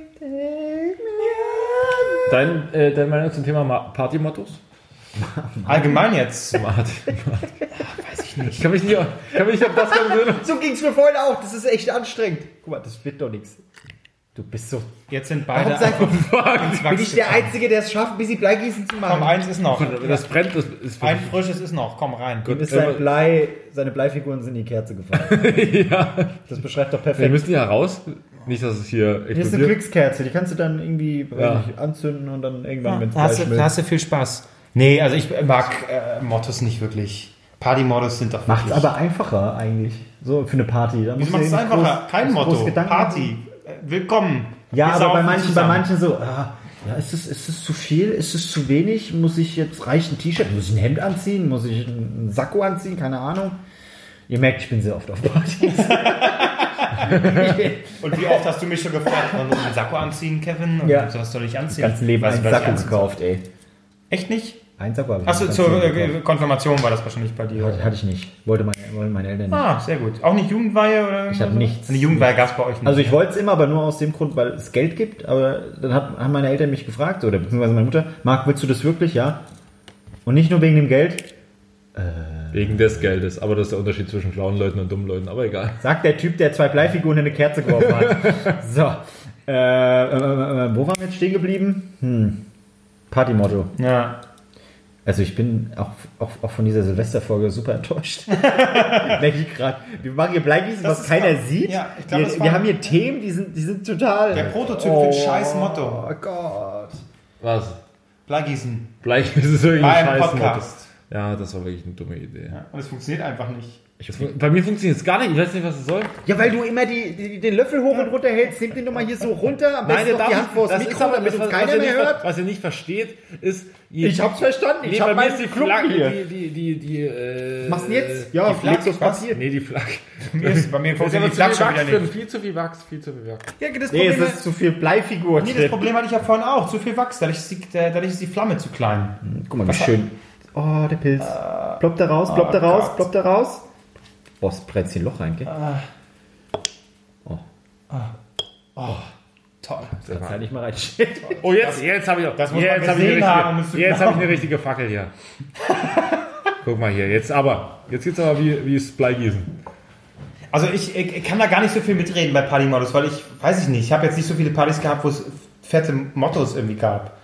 Dein, äh, deine Meinung zum Thema Ma- Partymottos?
Allgemein jetzt.
Martin. Weiß ich nicht. Ich kann mich nicht, auf- kann mich nicht auf das konzentrieren.
So ging's mir vorhin auch, das ist echt anstrengend. Guck mal, das wird doch nichts. Du bist so.
Jetzt sind beide Wachs
Bin ich der. Einzige, der es schafft, ein bisschen Bleigießen zu
Komm,
machen?
eins ist noch.
Das brennt, das ist
Ein frisches ist noch. Komm rein.
Ihm ist sein Blei, seine Bleifiguren sind in die Kerze gefallen.
ja.
Das beschreibt doch
Wir
perfekt.
müssen hier raus. Nicht, dass es hier
Hier ist eine
explodiert.
Glückskerze, die kannst du dann irgendwie
Ja.
anzünden und dann irgendwann, wenn es
Da hast, du, hast du viel Spaß. Nee, also ich mag äh, Mottos nicht wirklich. Party-Mottos sind doch
Macht's
wirklich...
aber einfacher eigentlich. So für eine Party. Da
Wieso macht es einfacher?
groß-
Kein Motto. Party. Äh, Willkommen.
Ja,
Wir
aber bei manchen, bei manchen so, ah, ja, ist es, ist es zu viel? Ist es zu wenig? Muss ich jetzt, reicht ein T-Shirt? Muss ich ein Hemd anziehen? Muss ich einen Sakko anziehen? Keine Ahnung. Ihr merkt, ich bin sehr oft auf Partys.
Und wie oft hast du mich schon gefragt, wollen wir einen Sakko anziehen, Kevin? Und
Ja.
was soll ich anziehen?
Das ganze Leben
Weiß
einen
ich, ich
Sakko gekauft, ey.
Echt nicht?
Ein Sakko habe ich
Achso,
das
zur äh,
gekauft.
Konfirmation war das wahrscheinlich bei dir.
Hatte, hatte ich nicht. Wollte meine, wollten meine Eltern nicht.
Ah, sehr gut. Auch nicht Jugendweihe oder
Ich hab
so?
nichts.
Eine Jugendweihe gab es bei euch nicht.
Also ich wollte es immer, aber nur aus dem Grund, weil es Geld gibt. Aber dann hat, haben meine Eltern mich gefragt, oder beziehungsweise meine Mutter, Marc, willst du das wirklich? Ja. Und nicht nur wegen dem Geld,
Wegen des Geldes. Aber das ist der Unterschied zwischen schlauen Leuten und dummen Leuten. Aber egal.
sagt der Typ, der zwei Bleifiguren in eine Kerze geworfen hat. so. Äh, äh, äh, wo waren wir jetzt stehen geblieben? Hm. Partymotto.
Ja.
Also ich bin auch, auch, auch von dieser Silvesterfolge super enttäuscht. Merke ich gerade. Wir machen hier Bleigießen,
Das
was keiner
wahr.
sieht.
Ja, ich glaub,
wir, wir haben hier Themen, die sind, die sind total...
Der Prototyp für ein scheiß Motto.
Oh Gott.
Was?
Bleigießen.
Bleich ist
Beim
ein scheiß Motto. Ja, das war wirklich eine dumme Idee.
Ja, und es funktioniert einfach nicht.
Bei mir funktioniert es gar nicht. Ich weiß nicht, was es soll.
Ja, weil du immer die, die, den Löffel hoch und runter hältst. Nimm den doch mal hier so runter. Am besten
der
noch die Hand vors
das ist
Mikro,
aber
damit
das,
uns
was-
keiner
was ihr
mehr hört.
Was ihr nicht versteht, ist... je-
Ich hab's verstanden. Ich
Nee,
hab
bei mir
meinen
ist die Flagge
hier.
Die, die, die, die, äh,
Machst du jetzt? Ja,
die Flagge, was?
Papier.
Nee, die Flagge.
Bei mir, ist, bei mir
Das ist
funktioniert die Flagge
viel
schon wieder nicht.
viel zu viel Wachs, viel zu viel Wachs.
Ja, das
Nee, es ist zu viel Bleifigur.
nee, das Problem hatte ich ja vorhin auch. Zu viel Wachs. Dadurch ist die, der- dadurch ist die Flamme zu klein.
Guck mal, wie schön. Oh, der Pilz. Ploppt da raus, ploppt da
oh
raus,
Gott.
ploppt da raus. Boah, es brennt hier ein Loch rein, gell? Oh.
Toll.
Kannst halt nicht mal rein.
Oh, jetzt, jetzt habe ich,
das muss man
jetzt habe ich, eine
es
richtige- jetzt habe ich
glauben.
eine richtige Fackel hier. Guck mal hier, jetzt aber, jetzt geht's aber wie, wie es Bleigießen.
Also ich, ich kann da gar nicht so viel mitreden bei Partymodus, weil ich, weiß ich nicht, ich habe jetzt nicht so viele Partys gehabt, wo es fette Mottos irgendwie gab.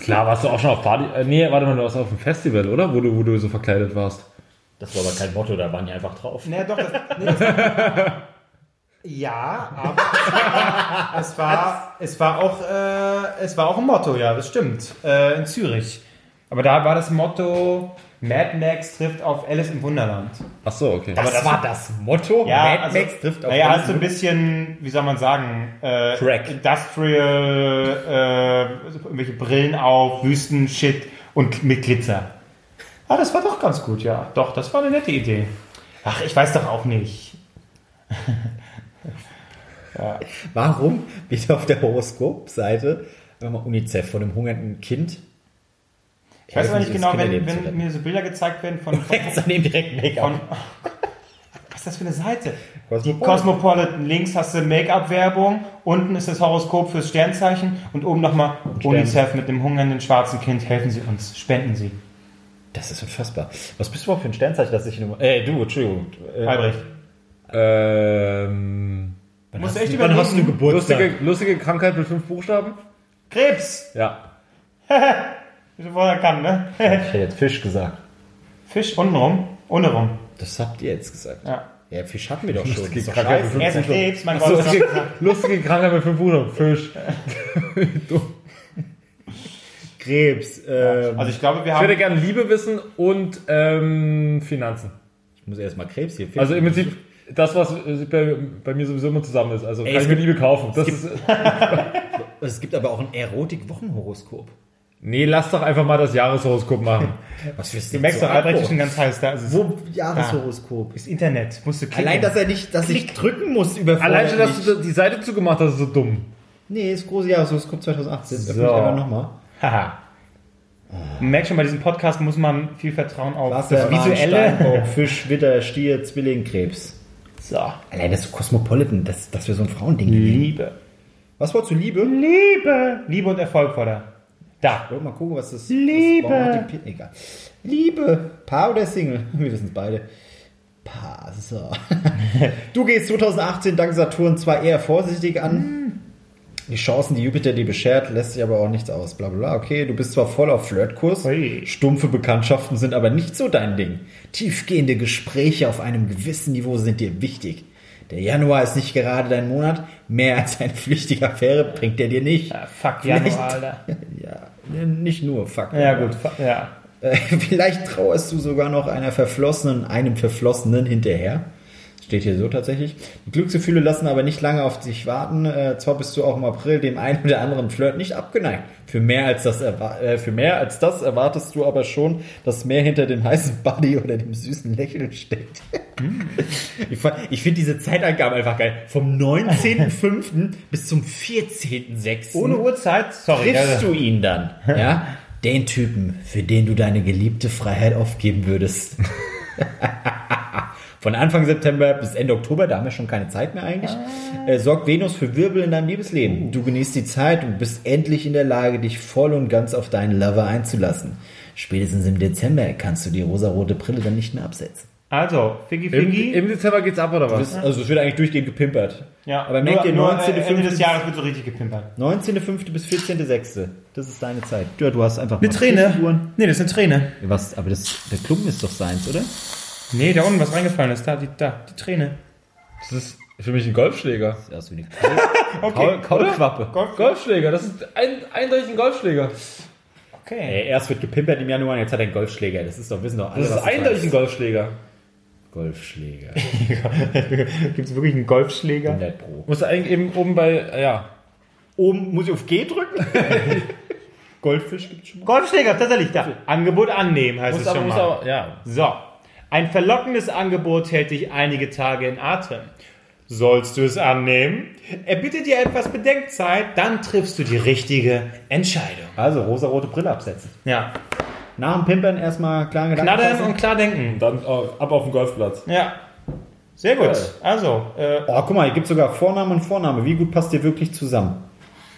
Klar, warst du auch schon auf Party, äh, nee, warte mal, du warst auf dem Festival, oder? Wo du, wo du so verkleidet warst.
Das war aber kein Motto, da waren die einfach drauf.
Naja, doch, das, nee, das Ja, aber es war, es war auch, äh, es war auch ein Motto, ja, das stimmt, äh, in Zürich. Aber da war das Motto, Mad Max trifft auf Alice im Wunderland.
Ach so, okay.
Das, war das Motto?
Ja, also,
trifft
naja, halt so ein bisschen, wie soll man sagen, äh,
Crack.
Industrial, äh, irgendwelche Brillen auf, Wüstenshit und mit Glitzer. Ah, das war doch ganz gut, ja. Doch, das war eine nette Idee. Ach, ich weiß doch auch nicht.
Warum wird auf der Horoskopseite wenn man UNICEF von einem hungernden Kind
Ich weiß aber nicht genau, wenn, wenn mir so Bilder gezeigt werden von, von,
daneben direkt Make-up.
von was ist das für eine Seite? Die
Cosmopolitan.
Cosmopolitan. Links hast du Make-up-Werbung, unten ist das Horoskop fürs Sternzeichen und oben nochmal UNICEF mit dem hungernden schwarzen Kind. Helfen Sie uns, spenden Sie.
Das ist unfassbar. Was bist du überhaupt für ein Sternzeichen, dass ich nur. Äh, du, Entschuldigung. Äh,
Albrecht.
Ähm,
Musst du echt
Wann hast du. Geburtstag?
lustige, lustige Krankheit mit fünf Buchstaben?
Krebs!
Ja.
Du vorher kann, ne?
Ich hätte jetzt Fisch gesagt.
Fisch untenrum, ohne rum.
Das habt ihr jetzt gesagt.
Ja.
Ja, Fisch hatten wir doch schon.
Lustige
doch
Krankheit mit
Er
Buchstaben.
Krebs, mein Gott.
Lustige, lustige Krankheit mit fünf Buchstaben. Fisch.
Krebs. Ähm,
Also ich glaube, wir
Ich würde
haben...
gerne Liebe wissen und ähm, Finanzen.
ich muss erstmal Krebs hier finden.
Also im Prinzip das, was äh, bei, bei mir sowieso immer zusammen ist. Also
Ey,
kann
es
ich mir
gibt-
Liebe kaufen. Das ist,
es gibt aber auch ein Erotik-Wochenhoroskop.
Nee, lass doch einfach mal das Jahreshoroskop machen.
Was fürs
Du merkst doch, Albrecht ist schon ganz heiß da. Also
Wo Jahreshoroskop?
das Internet, musst du klicken.
Allein, dass er nicht, dass ich drücken muss über
Allein schon, dass du die Seite zugemacht hast, ist so dumm.
Nee, das große Jahreshoroskop 2018. Das
So.
öffne ich einfach nochmal.
Haha. Man merkt schon, bei diesem Podcast muss man viel Vertrauen auf
Wasser,
das Visuelle.
Steinbock, Fisch, Witter, Stier, Zwilling, Krebs.
So.
Allein das ist Cosmopolitan, das, das wäre so ein Frauending. gewesen.
Liebe.
Was wolltest du, Liebe?
Liebe. Liebe und Erfolg vor da. Da.
Wollen wir mal gucken, was das
Liebe.
Pin- Egal. Liebe. Paar oder Single? Wir wissen es beide. Paar. So. du gehst 2018 dank Saturn zwar eher vorsichtig an. Die Chancen, die Jupiter dir beschert, lässt sich aber auch nichts aus. Bla bla bla. Okay, du bist zwar voll auf Flirtkurs.
Ui.
Stumpfe Bekanntschaften sind aber nicht so dein Ding. Tiefgehende Gespräche auf einem gewissen Niveau sind dir wichtig. Der Januar ist nicht gerade dein Monat. Mehr als eine flüchtige Affäre bringt er dir nicht.
Ja, fuck
Vielleicht-
Januar, Alter.
Ja, nicht nur, fuck.
Ja, gut. fuck, Ja.
Äh, Vielleicht trauerst du sogar noch einer Verflossenen, einem Verflossenen hinterher. Steht hier so tatsächlich. Die Glücksgefühle lassen aber nicht lange auf sich warten. Äh, zwar bist du auch im April dem einen oder anderen Flirt nicht abgeneigt. Für mehr als das, äh, für mehr als das erwartest du aber schon, dass mehr hinter dem heißen Buddy oder dem süßen Lächeln steckt. ich fa- ich finde diese Zeitangabe einfach geil. Vom 19.05. bis zum 14.06.
Ohne Uhrzeit, sorry.
triffst du ihn dann. Ja? Den Typen, für den du deine geliebte Freiheit aufgeben würdest. Von Anfang September bis Ende Oktober, da haben wir schon keine Zeit mehr eigentlich, äh, sorgt Venus für Wirbel in deinem Liebesleben. Du genießt die Zeit und bist endlich in der Lage, dich voll und ganz auf deinen Lover einzulassen. Spätestens im Dezember kannst du die rosarote Brille dann nicht mehr absetzen.
Also, Figgy
Im,
Figgy.
Im Dezember geht's ab, oder was?
Also es wird eigentlich durchgehend gepimpert.
ja,
aber merkt ihr,
nur, nur
19.
äh, Ende des
15.
Jahres wird so richtig gepimpert.
19.05. bis 14.06. Das ist deine Zeit. Ja, du hast einfach
Eine Träne. Nee, das ist eine Träne.
Was, aber das, der Klumpen ist doch seins, oder?
Nee, da unten was reingefallen ist. Da, die, da, die Träne.
Das ist für mich ein Golfschläger.
Sieht aus wie eine Kaul Kaulquappe.
Golf.
Golfschläger, das ist ein, eindeutig ein Golfschläger.
Okay.
Ey, erst wird gepimpert im Januar, jetzt hat er einen Golfschläger. Das ist doch, wissen doch alle,
Das ist
was das
eindeutig ein. Golfschläger.
Golfschläger.
Gibt es wirklich einen Golfschläger?
100 Pro.
Musst du eigentlich eben oben bei, ja.
Oben muss ich auf G drücken? Goldfisch gibt's schon mal.
Golfschläger, tatsächlich da. Angebot annehmen heißt
Musst
es
aber,
schon mal.
aber, ja.
So. Ein verlockendes Angebot hält dich einige Tage in Atem. Sollst du es annehmen? Er bittet dir etwas Bedenkzeit, dann triffst du die richtige Entscheidung.
Also, rosarote Brille absetzen.
Ja.
Nach dem Pimpern erstmal klaren Gedanken
Knattern
fassen.
und klar denken.
Dann ab auf den Golfplatz.
Ja. Sehr gut.
Ja.
Also, äh,
Oh, guck mal, hier gibt sogar Vorname und Vorname. Wie gut passt ihr wirklich zusammen?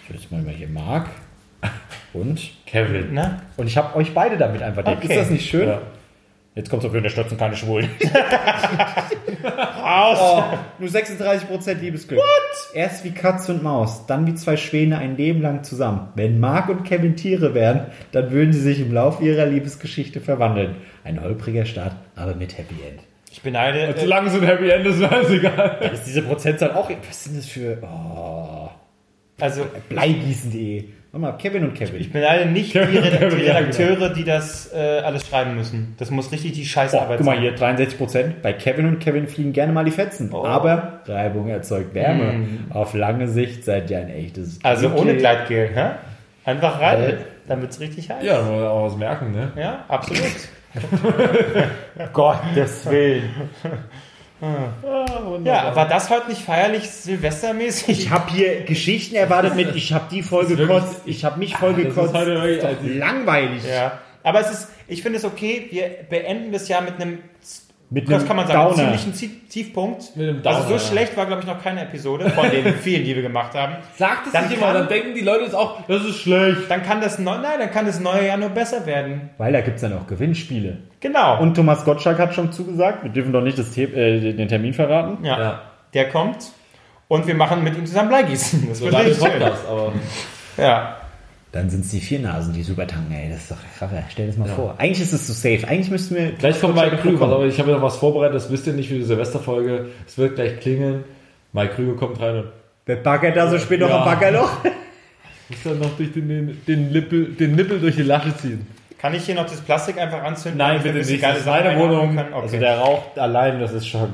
Ich will jetzt mal hier Marc und
Kevin.
na?
und ich habe euch beide damit einfach.
Okay.
Ist das nicht schön?
Ja.
Jetzt kommt auf jeden Fall Stürzen keine Schwulen.
Aus!
Oh, nur 36% Liebesglück. What? Erst wie Katz und Maus, dann wie zwei Schwäne ein Leben lang zusammen. Wenn Mark und Kevin Tiere wären, dann würden sie sich im Laufe ihrer Liebesgeschichte verwandeln. Ein holpriger Start, aber mit Happy End.
Ich beneide. Äh,
Solange es ein Happy End ist, ist egal.
Ist diese Prozentzahl auch. Was sind das für. Oh,
also,
Bleigießen.de. Nochmal, Kevin und Kevin.
ich beneide nicht die,
Kevin,
Redakteure,
Kevin,
die,
ja,
Redakteure, die das äh, alles schreiben müssen. Das muss richtig die
Oh,
Scheißarbeit
guck mal
sein.
hier, 63%. Bei Kevin und Kevin fliegen gerne mal die Fetzen.
Oh.
Aber Reibung erzeugt Wärme. Auf lange Sicht seid ihr ein echtes.
Also ohne
Glück.
Gleitgel, hä? Einfach rein,
Äh.
dann wird's richtig heiß.
Ja, man auch was merken, ne?
Ja, absolut. Gottes Willen. Ja, war das heute nicht feierlich silvestermäßig?
Ich habe hier Geschichten erwartet mit, ich habe die voll
wirklich-
gekotzt, ich habe mich voll
Das ist
gekotzt. Ist
ein-
langweilig.
Ja. Aber es ist, ich finde es okay, wir beenden das Jahr mit einem,
Mit
das kann man sagen,
Downer.
ziemlichen Zie- Tiefpunkt.
Mit einem
also so
ja.
schlecht war, glaube ich, noch keine Episode von den vielen, die wir gemacht haben.
Sagt es
Dann
nicht immer,
kann-
dann denken die Leute es auch, das ist schlecht.
Dann kann das, neu, nein, dann kann das neue Jahr nur besser werden.
Weil da gibt's dann auch Gewinnspiele.
Genau.
Und Thomas Gottschalk hat schon zugesagt, wir dürfen doch nicht das äh, den Termin verraten.
ja,
Ja.
der kommt. Und wir machen mit ihm zusammen Bleigießen. Das
So
wird richtig schön.
Podcast, aber
Ja.
Dann sind's die vier Nasen, die Supertanken, ey, das ist doch krass. Stell dir das mal vor. Eigentlich ist es so safe. Eigentlich müssten wir.
gleich kommt Mike Krüger. Aber ich habe noch was vorbereitet, das wisst ihr nicht für die Silvesterfolge. Es wird gleich klingeln. Mike Krüger kommt rein und
Wer baggert da so spät noch
Ja.
am Baggerloch?
muss dann noch durch den, den, den, Nippel, den Nippel durch die Lasche ziehen.
Kann ich hier noch das Plastik einfach anzünden?
Nein, bitte nicht. Das ist meine Wohnung.
Okay.
Also der raucht allein, das ist schon.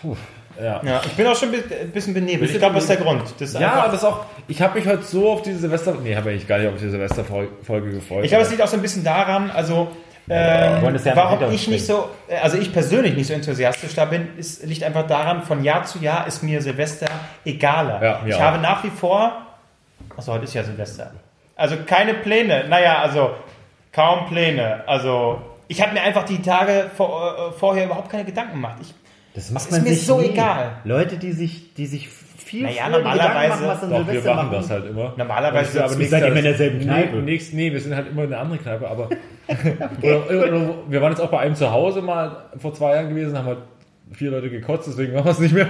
Puh.
Ja.
ja, ich bin auch schon ein bisschen benebelt. Ich glaube, das ist der Grund. Das ist
Ja, das auch. Ich habe mich heute so auf diese Silvester. Nee, habe ich gar nicht auf die Silvesterfolge gefreut.
Ich glaube, es liegt auch so ein bisschen daran, also ähm,
wollen das ja
warum ich nicht so, äh, also ich persönlich nicht so enthusiastisch da bin, ist, liegt einfach daran, von Jahr zu Jahr ist mir Silvester egaler.
Ja,
ich habe nach wie vor, achso, heute ist ja Silvester, also keine Pläne, naja, also kaum Pläne, also ich habe mir einfach die Tage vor, äh, vorher überhaupt keine Gedanken gemacht. Ich,
Das macht
ist
man
mir
sich
so
nie.
egal.
Leute, die sich, die sich viel
Naja, normalerweise-
machen,
Doch, wir
Silvester
machen das halt immer.
Normalerweise
aber nächstes
seid immer in
ist-
derselben Kneipe.
Nee, nee, wir sind halt immer in einer anderen Kneipe, aber. oder, oder, wir waren jetzt auch bei einem zu Hause mal vor zwei Jahren gewesen, haben halt vier Leute gekotzt, deswegen machen wir es nicht mehr.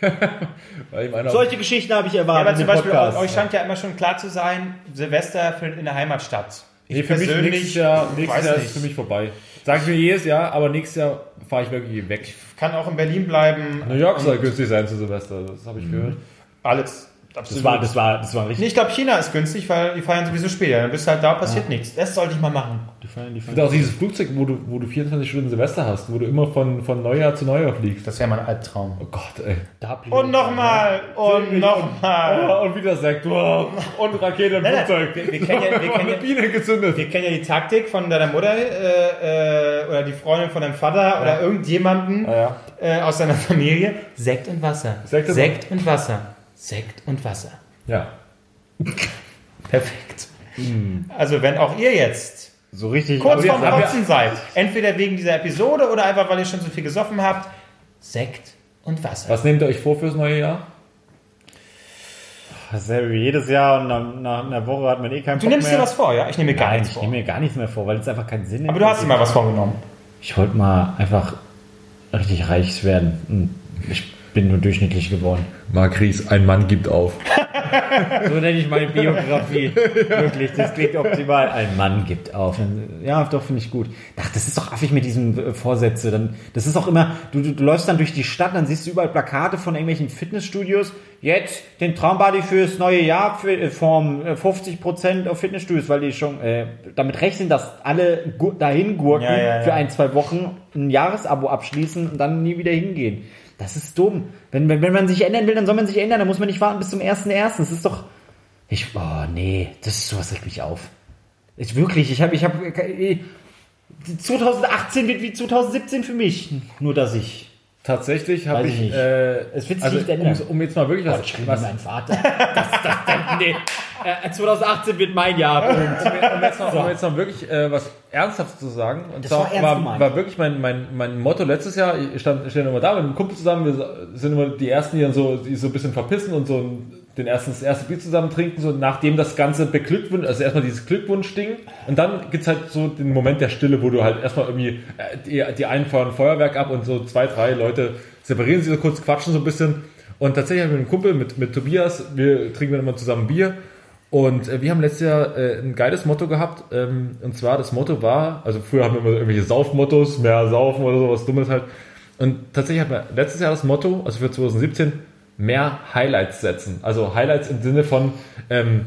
Weil ihm einer
Solche Geschichten habe ich
ja,
erwartet
aber zum Beispiel,
Podcast.
euch scheint ja immer schon klar zu sein, Silvester findet in der Heimat statt.
Nee, für mich nächstes Jahr, nächstes Jahr ist für mich vorbei. Sag ich mir jedes Jahr, aber nächstes Jahr fahre ich wirklich weg.
kann auch in Berlin bleiben.
New York soll günstig sein zu Silvester, das habe ich gehört.
Alles.
Das
Absolut.
war, das war, das war
Nee,
richtig.
ich glaube, China ist günstig, weil die feiern sowieso später. Dann bist du halt da, passiert nichts. Das sollte ich mal machen.
Die feiern, die
Und
feiern.
auch dieses Flugzeug, wo du, wo du 24 Stunden Silvester hast, wo du immer von, von Neujahr zu Neujahr fliegst.
Das wäre mein Albtraum.
Oh Gott, ey.
Und nochmal und nochmal.
Oh, und wieder sagt, oh, und Rakete im Flugzeug.
wir- wir kennen ja- wir kennen ja-
Biene gezündet.
Wir kennen ja die Taktik von deiner Mutter äh, äh, oder die Freundin von deinem Vater oder irgendjemanden
Ah, ja.
äh, aus deiner Familie. Sekt und Wasser.
Sekt und-
Sekt und Wasser. Sekt und Wasser.
Ja.
Perfekt.
Hm.
Also wenn auch ihr jetzt
So richtig.
kurz vorm Kotzen seid, entweder wegen dieser Episode oder einfach, weil ihr schon so viel gesoffen habt, Sekt und Wasser.
Was nehmt ihr euch vor fürs neue Jahr?
Dasselbe wie jedes Jahr und nach, nach einer Woche hat man eh keinen
Du
Bock
nimmst
mehr.
dir was vor, ja? Ich nehme mir gar
Nein,
nichts
ich
vor.
nehme mir gar nichts mehr vor, weil es einfach keinen Sinn
Aber du hast dir mal was vorgenommen.
Ich wollte mal einfach richtig reich werden. Ich bin nur durchschnittlich geworden.
Marc Ries, ein Mann gibt auf.
So nenne ich meine Biografie. Wirklich, das klingt optimal. Ein Mann gibt auf. Ja, doch, finde ich gut. Ach, das ist doch affig mit diesen äh, Vorsätze. Dann, das ist auch immer, du, du, du läufst dann durch die Stadt, dann siehst du überall Plakate von irgendwelchen Fitnessstudios. Jetzt den Traumbody fürs neue Jahr für, äh, vom äh, 50% auf Fitnessstudios, weil die schon äh, damit rechnen, dass alle dahin gurken
Ja, ja, ja.
für ein, zwei Wochen ein Jahresabo abschließen und dann nie wieder hingehen. Das ist dumm. Wenn, wenn, wenn man sich ändern will, dann soll man sich ändern. Dann muss man nicht warten bis zum 1.1. Das ist doch. Ich. Oh, nee. Das ist sowas regt mich auf. Ich wirklich, ich habe. Ich hab, äh, 2018 wird wie 2017 für mich. Nur, dass ich
tatsächlich habe ich,
ich
äh,
Es wird sich
also,
nicht ändern.
um, um jetzt mal wirklich was,
Schrieb
was
mein Vater. Das, das, das, nee. Äh, 2018 wird mein Jahr. Punkt.
um jetzt noch, um jetzt noch wirklich äh, was Ernsthaftes zu sagen. Und
Das
zwar
war ernst
war, war wirklich mein, mein, mein Motto letztes Jahr. Ich stand, stand immer da mit einem Kumpel zusammen. Wir sind immer die Ersten, die dann so, die so ein bisschen verpissen und so den ersten, das erste Bier zusammen trinken. So nachdem das Ganze beglückwünscht, also erstmal dieses Glückwunsch-Ding. Und dann gibt's halt so den Moment der Stille, wo du halt erstmal irgendwie, äh, die, die einen feuern Feuerwerk ab und so zwei, drei Leute separieren sich so kurz, quatschen so ein bisschen. Und tatsächlich mit einem Kumpel, mit, mit Tobias, wir trinken dann immer zusammen Bier. Und äh, wir haben letztes Jahr äh, ein geiles Motto gehabt. Ähm, und zwar das Motto war, also früher haben wir immer irgendwelche Saufmottos, mehr saufen oder sowas Dummes halt. Und tatsächlich hatten wir letztes Jahr das Motto, also für 2017, mehr Highlights setzen. Also Highlights im Sinne von, ähm,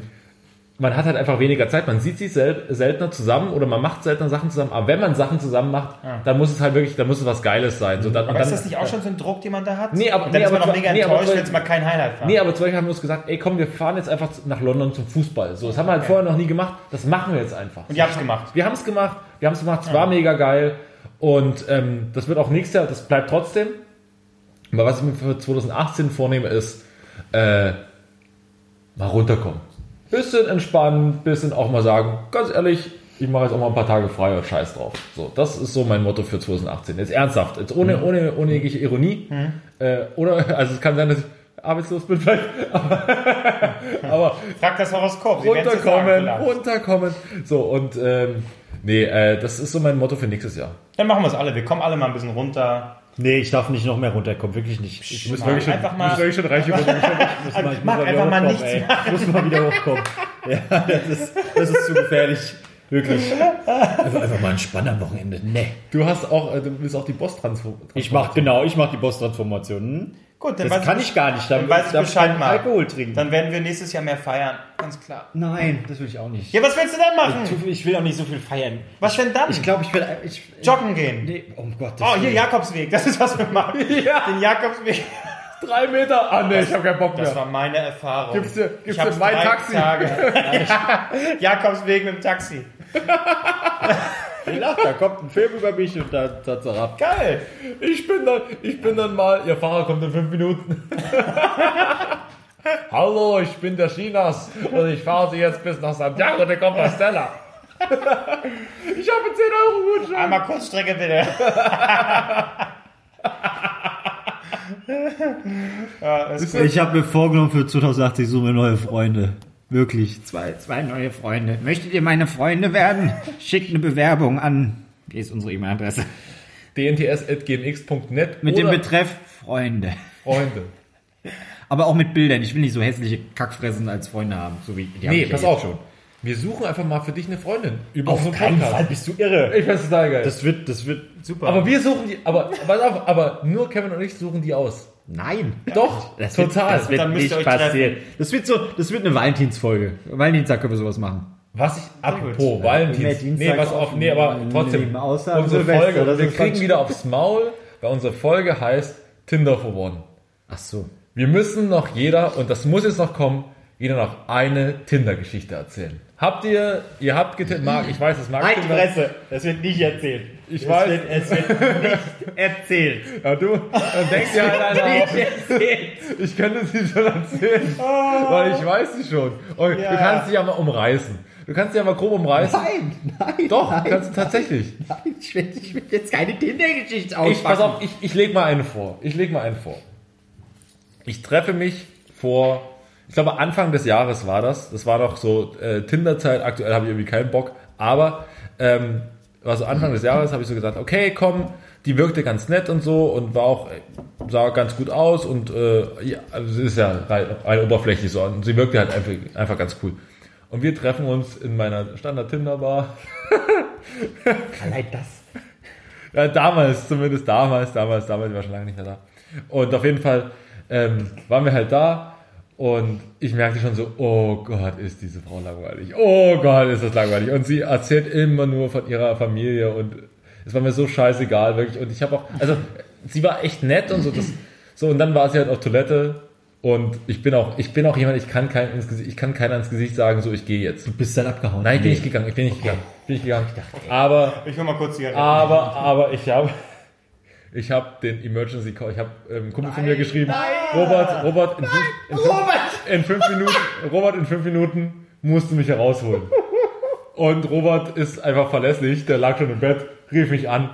man hat halt einfach weniger Zeit, man sieht sich sel seltener zusammen oder man macht seltener Sachen zusammen, aber wenn man Sachen zusammen macht, dann muss es halt wirklich, dann muss es was Geiles sein. So,
Aber
dann,
ist das nicht auch schon so ein Druck, den man da hat?
Nee, aber-
Und dann
nee,
ist man
aber
noch mega
nee,
enttäuscht, wenn es mal kein Highlight war.
Nee, aber zum Beispiel haben wir uns gesagt, ey komm, wir fahren jetzt einfach nach London zum Fußball. So, das haben wir halt vorher noch nie gemacht, das machen wir jetzt einfach.
Und ihr habt es gemacht.
Wir haben es gemacht, wir haben es gemacht, es war mega geil und ähm, das wird auch nächstes Jahr, das bleibt trotzdem. Aber was ich mir für 2018 vornehme, ist äh, mal runterkommen. Bisschen entspannen, bisschen auch mal sagen, ganz ehrlich, ich mache jetzt auch mal ein paar Tage frei und scheiß drauf. So, das ist so mein Motto für 2018. Jetzt ernsthaft, jetzt ohne, ohne, ohne jegliche Ironie. Äh, oder, also es kann sein, dass ich arbeitslos bin vielleicht, aber, aber
Frag das Horoskop. Sie sagen
runterkommen,
vielleicht.
runterkommen. So, und ähm, nee, äh, das ist so mein Motto für nächstes Jahr.
Dann machen wir es alle. Wir kommen alle mal ein bisschen runter.
Nee, ich darf nicht noch mehr runterkommen, wirklich nicht. Ich muss,
wirklich schon- einfach mal- muss wirklich
schon reich
muss mal, ich
Mach
muss mal wieder
einfach mal
hochkommen,
nichts
ey. Ich muss mal wieder hochkommen. Ja, das ist, das ist zu gefährlich. Wirklich. Einfach, einfach mal entspannen am Wochenende. Nee.
Du hast auch, äh, du willst auch die Boss-Transform.
Ich mach, genau, ich mach die Boss-Transformation.
Gut, dann
Das kann
ich,
ich gar nicht.
dann weiß ich Bescheid mal.
Alkohol trinken.
Dann werden wir nächstes Jahr mehr feiern. Ganz klar.
Nein, das will ich auch nicht.
Ja, was willst du dann machen?
Ich will auch nicht so viel feiern.
Was denn dann?
Ich glaube, ich will. Ich,
Joggen gehen.
Nee, um Gottes
Oh, hier. Jakobsweg. Das ist, was wir machen.
Ja.
Den Jakobsweg.
Drei Meter. Ah, nee, ich habe keinen Bock
Das
mehr.
war meine Erfahrung.
Gibst du- gibst
ich
du mein Taxi?
Tage. ja. Jakobsweg mit dem Taxi.
Ach, da kommt ein Film über mich und da da zerrat.
Geil.
Ich bin dann, ich bin dann mal, Ihr Fahrer kommt in fünf Minuten. Hallo, ich bin der Chinas und ich fahre Sie jetzt bis nach Santiago de Compostela. ich habe 10 Euro Gutschein.
Einmal Kurzstrecke bitte. ja.
Ich habe mir vorgenommen für 2080 suche mir neue Freunde. Wirklich. Zwei, zwei neue Freunde. Möchtet ihr meine Freunde werden? Schickt eine Bewerbung an. Wie ist unsere E-Mail-Adresse?
dnts.gmx.net
Mit dem Betreff Freunde.
Freunde.
Aber auch mit Bildern. Ich will nicht so hässliche Kackfressen als Freunde haben. So wie die
Nee,
ja
pass
jetzt
auf. Wir suchen einfach mal für dich eine Freundin. Über
Auf keinen
Podcast.
Fall bist du irre.
Ich find's total geil.
Das wird, das wird super.
aber wir suchen die, aber, pass auf, aber nur Kevin und ich suchen die aus.
Nein.
Doch,
Das
total.
Wird, das wird
Dann müsst
nicht passieren. Das wird so, das wird eine Valentinsfolge. Valentinstag können wir sowas machen.
Was ich, apropos. Valentins, nee, was auf,
offen,
nee, aber trotzdem,
außer
unsere
Silvester,
Folge,
das
wir kriegen wieder aufs Maul, weil unsere Folge heißt Tinder for One.
Ach so.
Wir müssen noch jeder, und das muss jetzt noch kommen, jeder noch eine Tinder-Geschichte erzählen. Habt ihr, ihr habt getindert, Marc, ich weiß, das Marc
Halt die
Tinder-
Fresse. Das wird nicht erzählt.
Ich
es
weiß.
Wird, es wird nicht erzählt.
Ja, du, dann denkst du halt einer auf, ich könnte sie schon erzählen, weil ich weiß sie schon. Und du
Ja.
kannst sie ja mal umreißen. Du kannst sie ja mal grob umreißen.
Nein, nein.
Doch,
nein,
kannst du tatsächlich.
Nein, ich will, ich will jetzt keine Tinder-Geschichte
Ich,
auspacken.
pass auf, ich, ich leg mal einen vor. Ich leg mal einen vor. Ich treffe mich vor, ich glaube Anfang des Jahres war das. Das war doch so äh, Tinder-Zeit. Aktuell habe ich irgendwie keinen Bock. Aber ähm, war so Anfang des Jahres habe ich so gesagt, okay, komm, die wirkte ganz nett und so und war auch sah ganz gut aus und äh, ja, also sie ist ja rein, rein oberflächlich so und sie wirkte halt einfach, einfach ganz cool. Und wir treffen uns in meiner Standard-Tinder-Bar.
Allein das.
Ja, damals, zumindest damals, damals, damals, ich war schon lange nicht mehr da. Und auf jeden Fall ähm, waren wir halt da und ich merkte schon so, oh Gott, ist diese Frau langweilig. Oh Gott, ist das langweilig. Und sie erzählt immer nur von ihrer Familie und es war mir so scheißegal, wirklich. Und ich habe auch, also sie war echt nett und so, das, so und dann war sie halt auf Toilette und ich bin auch, ich bin auch jemand, ich kann kein ins Gesicht, ich kann keiner ins Gesicht sagen, so ich gehe jetzt.
Du bist dann abgehauen.
Nein, ich bin
Nee.
nicht gegangen, ich bin nicht gegangen, ich bin nicht gegangen. Aber
Ich will mal kurz hier.
aber, aber ich habe, Ich habe den Emergency Call, ich habe ähm, einen Kumpel von mir geschrieben, Robert, Robert, in fünf, in, fünf, in fünf Minuten, Robert, in fünf Minuten musst du mich herausholen. Und Robert ist einfach verlässlich, der lag schon im Bett, rief mich an,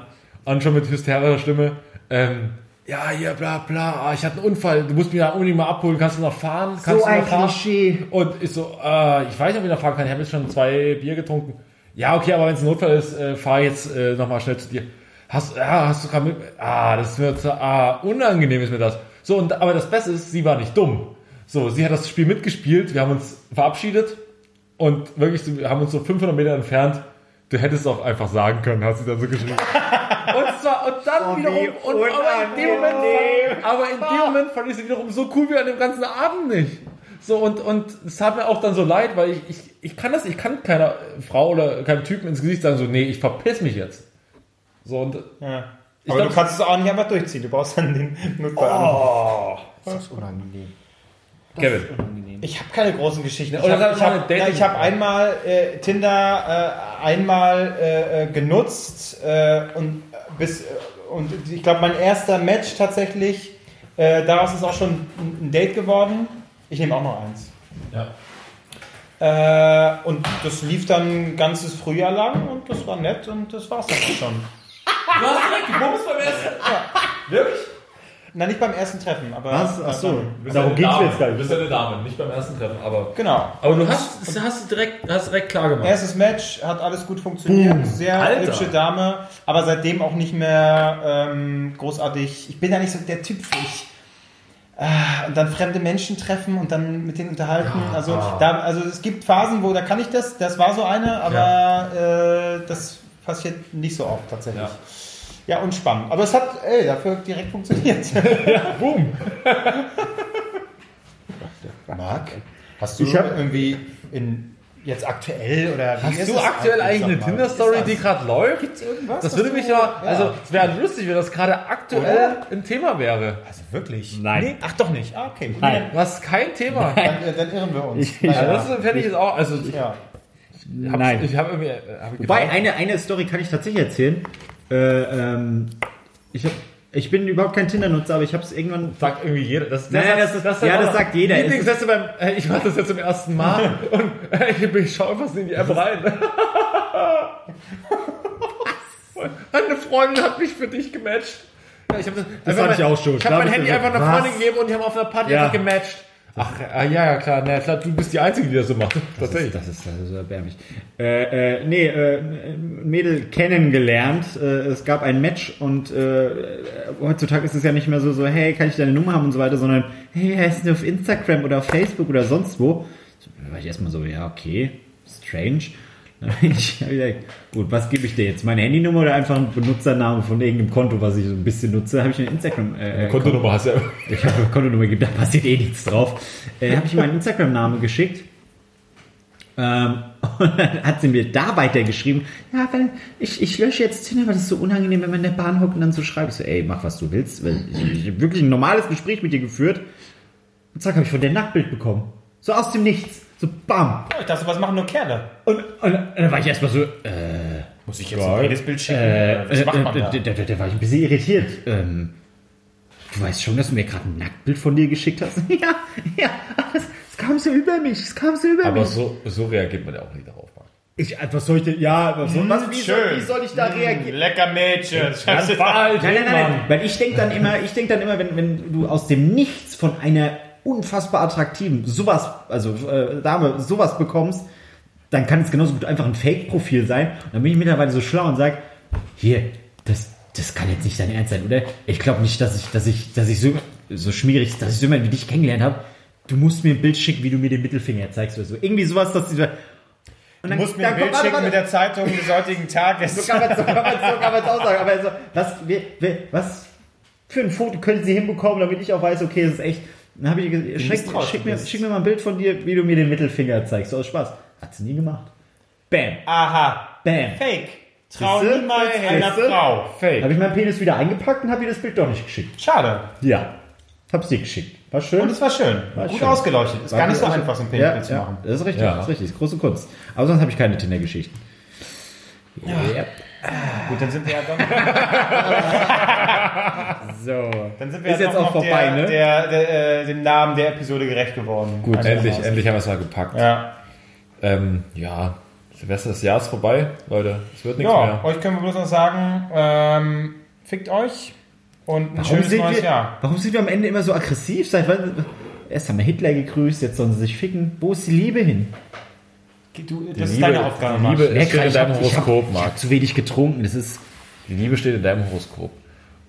an schon mit hysterischer Stimme, ähm, ja, hier, bla, bla, ah, ich hatte einen Unfall, du musst mich da unbedingt mal abholen, kannst du noch fahren? Kannst du
ein
noch fahren?
Klischee.
Und ich so, äh, ich weiß nicht, ob ich noch fahren kann, ich habe jetzt schon zwei Bier getrunken. Ja, okay, aber wenn es ein Notfall ist, äh, fahr jetzt äh, nochmal schnell zu dir. Hast, ja, hast du gerade mit, ah, das ist mir zu, ah, unangenehm ist mir das. So, und, aber das Beste ist, sie war nicht dumm. So, sie hat das Spiel mitgespielt, wir haben uns verabschiedet und wirklich, wir haben uns so 500 Meter entfernt. Du hättest auch einfach sagen können, hat sie dann so geschrieben. und zwar, und dann
Oh,
wiederum,
wie
und, aber in dem Moment, aber in dem Moment fand ich sie wiederum so cool wie an dem ganzen Abend nicht. So, und, und es tat mir auch dann so leid, weil ich, ich, ich kann das, ich kann keiner Frau oder keinem Typen ins Gesicht sagen, so, nee, ich verpiss mich jetzt. So, und,
Ja. Aber
glaub-
du kannst es auch nicht einfach durchziehen. Du brauchst dann den Notfall.
Oh, das ist unangenehm.
Kevin.
Unangenehm.
Ich habe keine großen Geschichten.
Oder
ich habe hab, ich hab einmal äh, Tinder äh, einmal äh, äh, genutzt äh, und äh, bis und ich glaube mein erster Match tatsächlich. Äh, daraus ist auch schon ein Date geworden. Ich nehme auch noch eins.
Ja.
Äh, und das lief dann ein ganzes Frühjahr lang und das war nett und das war's dann schon.
Du hast direkt gebumst beim ersten. Wirklich?
Na, nicht beim ersten Treffen, aber.
Was? Ach so.
Du
Darum geht's mir jetzt gar
Du
nicht.
bist ja eine Dame, nicht beim ersten Treffen, aber.
Genau.
Aber du hast, das hast du direkt, hast direkt klar gemacht.
Erstes Match hat alles gut funktioniert, sehr
Alter.
hübsche Dame, aber seitdem auch nicht mehr ähm, großartig. Ich bin ja nicht so der Typ für ich. Ah, und dann fremde Menschen treffen und dann mit denen unterhalten. Also, da, also es gibt Phasen, wo da kann ich das. Das war so eine, aber äh, das passiert nicht so oft tatsächlich.
Ja.
Ja. und spannend. Aber es hat ey, dafür direkt funktioniert.
Boom.
Marc, hast du
Ich hab-
irgendwie in jetzt aktuell oder wie
Hast
ist
du
es
aktuell eigentlich eine
ist das-
die gerade läuft?
Gibt's irgendwas?
Das würde mich ja, also es wäre lustig, wenn das gerade aktuell ein Thema wäre.
Also wirklich?
Nein.
Nee? Ach doch nicht. Ah, okay.
Nein.
Du hast kein Thema.
Dann, äh, dann irren wir uns.
Ich-
Ja,
Naja.
das fände ich jetzt auch, also ich
ja.
Hab,
Nein.
ich habe irgendwie, äh, hab ich
Wobei,
gedacht,
eine, eine Story kann ich tatsächlich erzählen. Äh, ähm, ich, hab, ich bin überhaupt kein Tinder-Nutzer, aber ich habe es irgendwann.
sagt irgendwie jeder. Das,
Nein,
Satz-
das ist- ja,
auch
das sagt jeder.
Lieblingssätze beim, äh, ich mache das jetzt zum ersten Mal und äh, ich, schaue fast in die App rein. Eine Freundin hat mich für dich gematcht. Ja, ich hab das
Das hatte ich auch schon.
Ich habe mein Handy einfach einer? Freundin gegeben und die haben auf einer Party
Ja.
einfach gematcht. Ach, äh, ja, ja, klar, na, klar, du bist die Einzige, die das so macht. Tatsächlich.
Das ist, das ist erbärmlich. Äh, äh, nee, äh, ein Mädel kennengelernt. Äh, es gab ein Match und äh, heutzutage ist es ja nicht mehr so, so, hey, kann ich deine Nummer haben und so weiter, sondern hey, heißt du auf Instagram oder auf Facebook oder sonst wo? So, da war ich erstmal so, ja, okay, strange. Dann hab ich hab ich gedacht, gut, was gebe ich dir jetzt? Meine Handynummer oder einfach einen Benutzernamen von irgendeinem Konto, was ich so ein bisschen nutze? Habe ich eine Instagram äh,
Kontonummer hast du ja.
ich habe eine Kontonummer gegeben, da passiert eh nichts drauf. Äh, habe ich meinen Instagram-Namen geschickt. Ähm, und dann hat sie mir da weitergeschrieben, ja, weil ich, ich lösche jetzt Tinder, weil das ist so unangenehm, wenn man in der Bahn hockt und dann so schreibt. Ich so, ey, mach was du willst. Weil ich, ich habe wirklich ein normales Gespräch mit dir geführt. Und zack, habe ich von der Nacktbild bekommen. So aus dem Nichts. So bam.
Ich dachte, was machen nur Kerle?
Und, und, und dann war ich erstmal so, äh,
Muss ich jetzt ein jedes Bild schicken?
äh,
was
äh,
macht man
äh,
da?
da, da, da war ich ein bisschen irritiert. Ähm, du weißt schon, dass du mir gerade ein Nacktbild von dir geschickt hast? ja, ja, aber es, es kam so über mich, es kam so über
Aber
mich.
so, so reagiert man ja auch nicht darauf. Mann.
Ich, was soll ich denn, ja, was, soll, was, wie, soll,
schön.
wie soll ich da reagieren?
Lecker Mädchen.
Fahr halt
Nein, nein, nein, nein, weil ich denke dann immer, ich denke dann immer, wenn, wenn du aus dem Nichts von einer unfassbar attraktiven, sowas, also äh, Dame, sowas bekommst, dann kann es genauso gut einfach ein Fake-Profil sein. Und dann bin ich mittlerweile so schlau und sage, hier, das, das kann jetzt nicht dein Ernst sein, oder? Ich glaube nicht, dass ich, dass ich, dass ich so, so schmierig, dass ich so jemanden wie dich kennengelernt habe. Du musst mir ein Bild schicken, wie du mir den Mittelfinger zeigst oder so. Irgendwie sowas, dass dieser. Und
Du musst mir ein Bild schicken
warte.
mit der Zeitung des heutigen Tages.
So kann man es so, auch sagen. Aber also, was, wer, wer, was für ein Foto können Sie hinbekommen, damit ich auch weiß, okay, es ist echt. Dann habe ich gesagt, schick, schick, mir, schick mir mal ein Bild von dir, wie du mir den Mittelfinger zeigst. So aus Spaß. Hat sie nie gemacht. Bam.
Aha.
Bam.
Fake. Trau
Siehste?
niemals
Fake.
einer? Frau.
Fake.
Habe ich meinen Penis wieder eingepackt und habe ihr das Bild doch nicht geschickt.
Schade.
Ja. Hab's dir geschickt. War schön.
Und es war schön.
War
Gut
schön.
ausgeleuchtet. Ist
War
gar nicht so einfach, so ein
ja,
Penisbild zu
ja,
machen.
Das ist richtig,
Ja.
das ist richtig. Das ist große Kunst. Aber sonst habe ich keine Tinder-Geschichten. Ja.
Gut, dann sind wir ja dann.
So.
Dann sind wir
ist jetzt
doch
auch vorbei,
der,
ne?
Der, der, äh, dem Namen der Episode gerecht geworden.
Gut,
Einfach
Endlich, endlich haben wir es mal gepackt.
Ja.
Ähm, ja, Silvester des Jahres vorbei, Leute. Es wird nichts
ja,
mehr.
euch können wir bloß noch sagen, ähm, fickt euch und ein
Warum
schönes neues
wir,
Jahr.
warum sind wir am Ende immer so aggressiv? Seit wann? Erst haben wir Hitler gegrüßt, jetzt sollen sie sich ficken. Wo ist die Liebe hin?
Du,
Die
das ist
Liebe-
deine Aufgabe,
die
Marc.
Liebe- steht in
ich
deinem
hab- ich hab-
Horoskop,
Ich
Marc.
habe zu wenig getrunken. Das ist
Die Liebe steht in deinem Horoskop.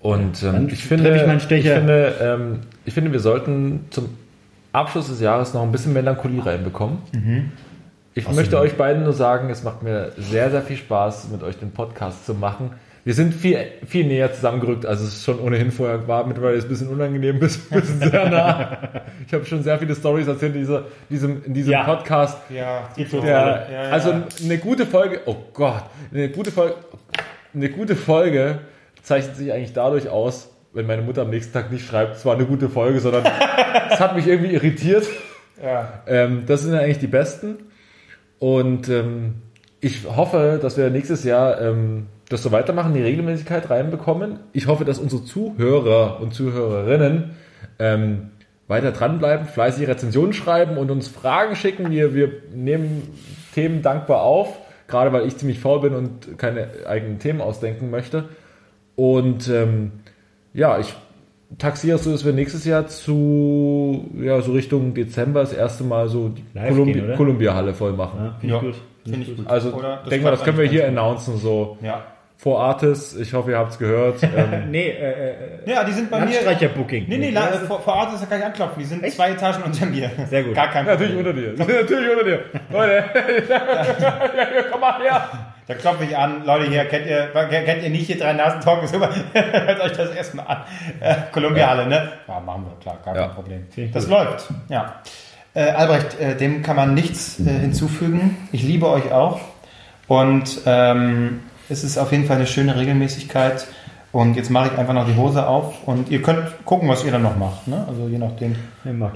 Und ähm, ich, finde,
ich
ich, finde, ähm, ich finde, wir sollten zum Abschluss des Jahres noch ein bisschen Melancholie reinbekommen.
Mhm.
Ich möchte euch beiden nur sagen, es macht mir sehr, sehr viel Spaß, mit euch den Podcast zu machen. Wir sind viel, viel näher zusammengerückt, als es schon ohnehin vorher war. Mittlerweile ist es ein bisschen unangenehm, bis, bis sehr nah. Ich habe schon sehr viele Stories erzählt in, dieser, diesem, in diesem
Ja.
Podcast.
Ja, die ja,
ja. also eine gute Folge, oh Gott, eine gute Folge, eine gute Folge zeichnet sich eigentlich dadurch aus, wenn meine Mutter am nächsten Tag nicht schreibt, es war eine gute Folge, sondern es hat mich irgendwie irritiert.
ja.
Ähm, das sind eigentlich die besten. Und ähm, ich hoffe, dass wir nächstes Jahr ähm, das so weitermachen, die Regelmäßigkeit reinbekommen. Ich hoffe, dass unsere Zuhörer und Zuhörerinnen ähm, weiter dranbleiben, fleißig Rezensionen schreiben und uns Fragen schicken. Wir, wir nehmen Themen dankbar auf, gerade weil ich ziemlich faul bin und keine eigenen Themen ausdenken möchte. Und ähm, ja, ich taxiere es so, dass wir nächstes Jahr zu, ja, so Richtung Dezember das erste Mal so die? Columbia-Halle voll machen.
Ja, finde
Ja.
ich gut.
Finde ich gut.
Also,
Oder?
denk mal, das können wir hier announcen, so.
Ja.
Vor Artis. Ich hoffe, ihr habt es gehört. Ähm,
Nee, äh, äh,
Ja, die sind bei mir.
Landstreicher-Booking.
Nee, nee, la- vor, vor ja gar nicht anklopfen. Die sind
Echt?
zwei Etagen unter mir.
Sehr gut.
Gar kein
natürlich
Problem.
unter dir. natürlich unter dir. Leute, komm mal her.
Da klopfe ich an. Leute, hier kennt ihr, kennt ihr nicht hier drei Nasen Talk? Hört euch das erstmal an. Äh, Columbia Halle, ne? Ja, machen wir, klar, gar
Ja.
kein Problem. Das läuft, ja. Äh, Albrecht, äh, dem kann man nichts äh, hinzufügen. Ich liebe euch auch. Und ähm, es ist auf jeden Fall eine schöne Regelmäßigkeit. Und jetzt mache ich einfach noch die Hose auf und ihr könnt gucken, was ihr dann noch macht. Ne? Also je nachdem.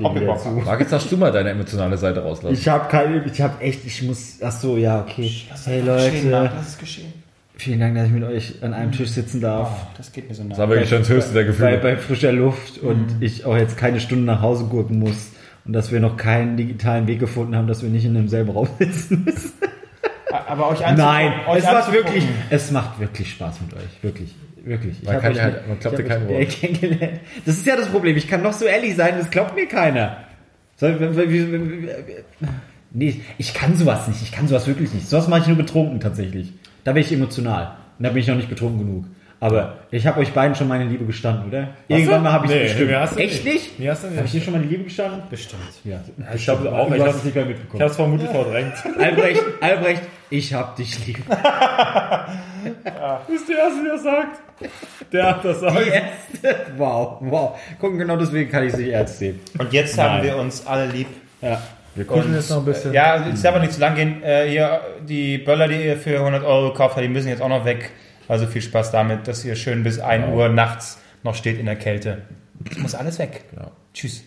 Ob ihr Bock habt.
Marc, jetzt darfst du mal deine emotionale Seite rauslassen.
Ich habe keine, ich habe echt, ich muss, ach so, ja, okay.
Lass
Hey
es geschehen,
Leute,
Marc, lass es geschehen.
vielen Dank, dass ich mit euch an einem Tisch sitzen darf.
Oh, das geht mir so nah.
das war wirklich schon das höchste der
bei,
Gefühle.
bei frischer Luft und ich auch jetzt keine Stunde nach Hause gurken muss und dass wir noch keinen digitalen Weg gefunden haben, dass wir nicht in demselben Raum sitzen müssen.
Aber euch anzugucken,
Nein,
euch
es macht wirklich, es macht wirklich Spaß mit euch, wirklich, wirklich. Ich
Man kann ja halt- man glaubt
ich
ja kein Wort.
Das ist ja das Problem. Ich kann noch so ehrlich sein, das glaubt mir keiner. Nee, ich kann sowas nicht. Ich kann sowas wirklich nicht. Sowas mache ich nur betrunken tatsächlich. Da bin ich emotional. Und da bin ich noch nicht betrunken genug. Aber ich habe euch beiden schon meine Liebe gestanden, oder? Irgendwann mal habe ich
Nee,
bestimmt.
mir hast du
Echt
nicht.
nicht?
Mir hast du nicht.
Habe ich dir schon meine Liebe gestanden?
Bestimmt.
Ja.
Ich glaube auch,
Du
ich
hast
hab's-
es nicht mehr
Ich
mitbekommen.
habe es vermutlich verdrängt.
Albrecht, Albrecht, ich hab dich lieb.
Wisst ihr, was er sagt? Der hat das gesagt.
Wow, wow. Gucken, genau deswegen kann ich es nicht ernst nehmen.
Und jetzt haben
Nein.
wir uns alle lieb.
Ja.
Wir kuscheln jetzt noch ein bisschen.
Ja, es darf aber nicht zu lang gehen. Äh, hier, die Böller, die ihr für 100 Euro gekauft habt, die müssen jetzt auch noch weg. Also viel Spaß damit, dass ihr schön bis 1 Uhr nachts noch steht in der Kälte. Das muss alles weg.
Genau.
Tschüss.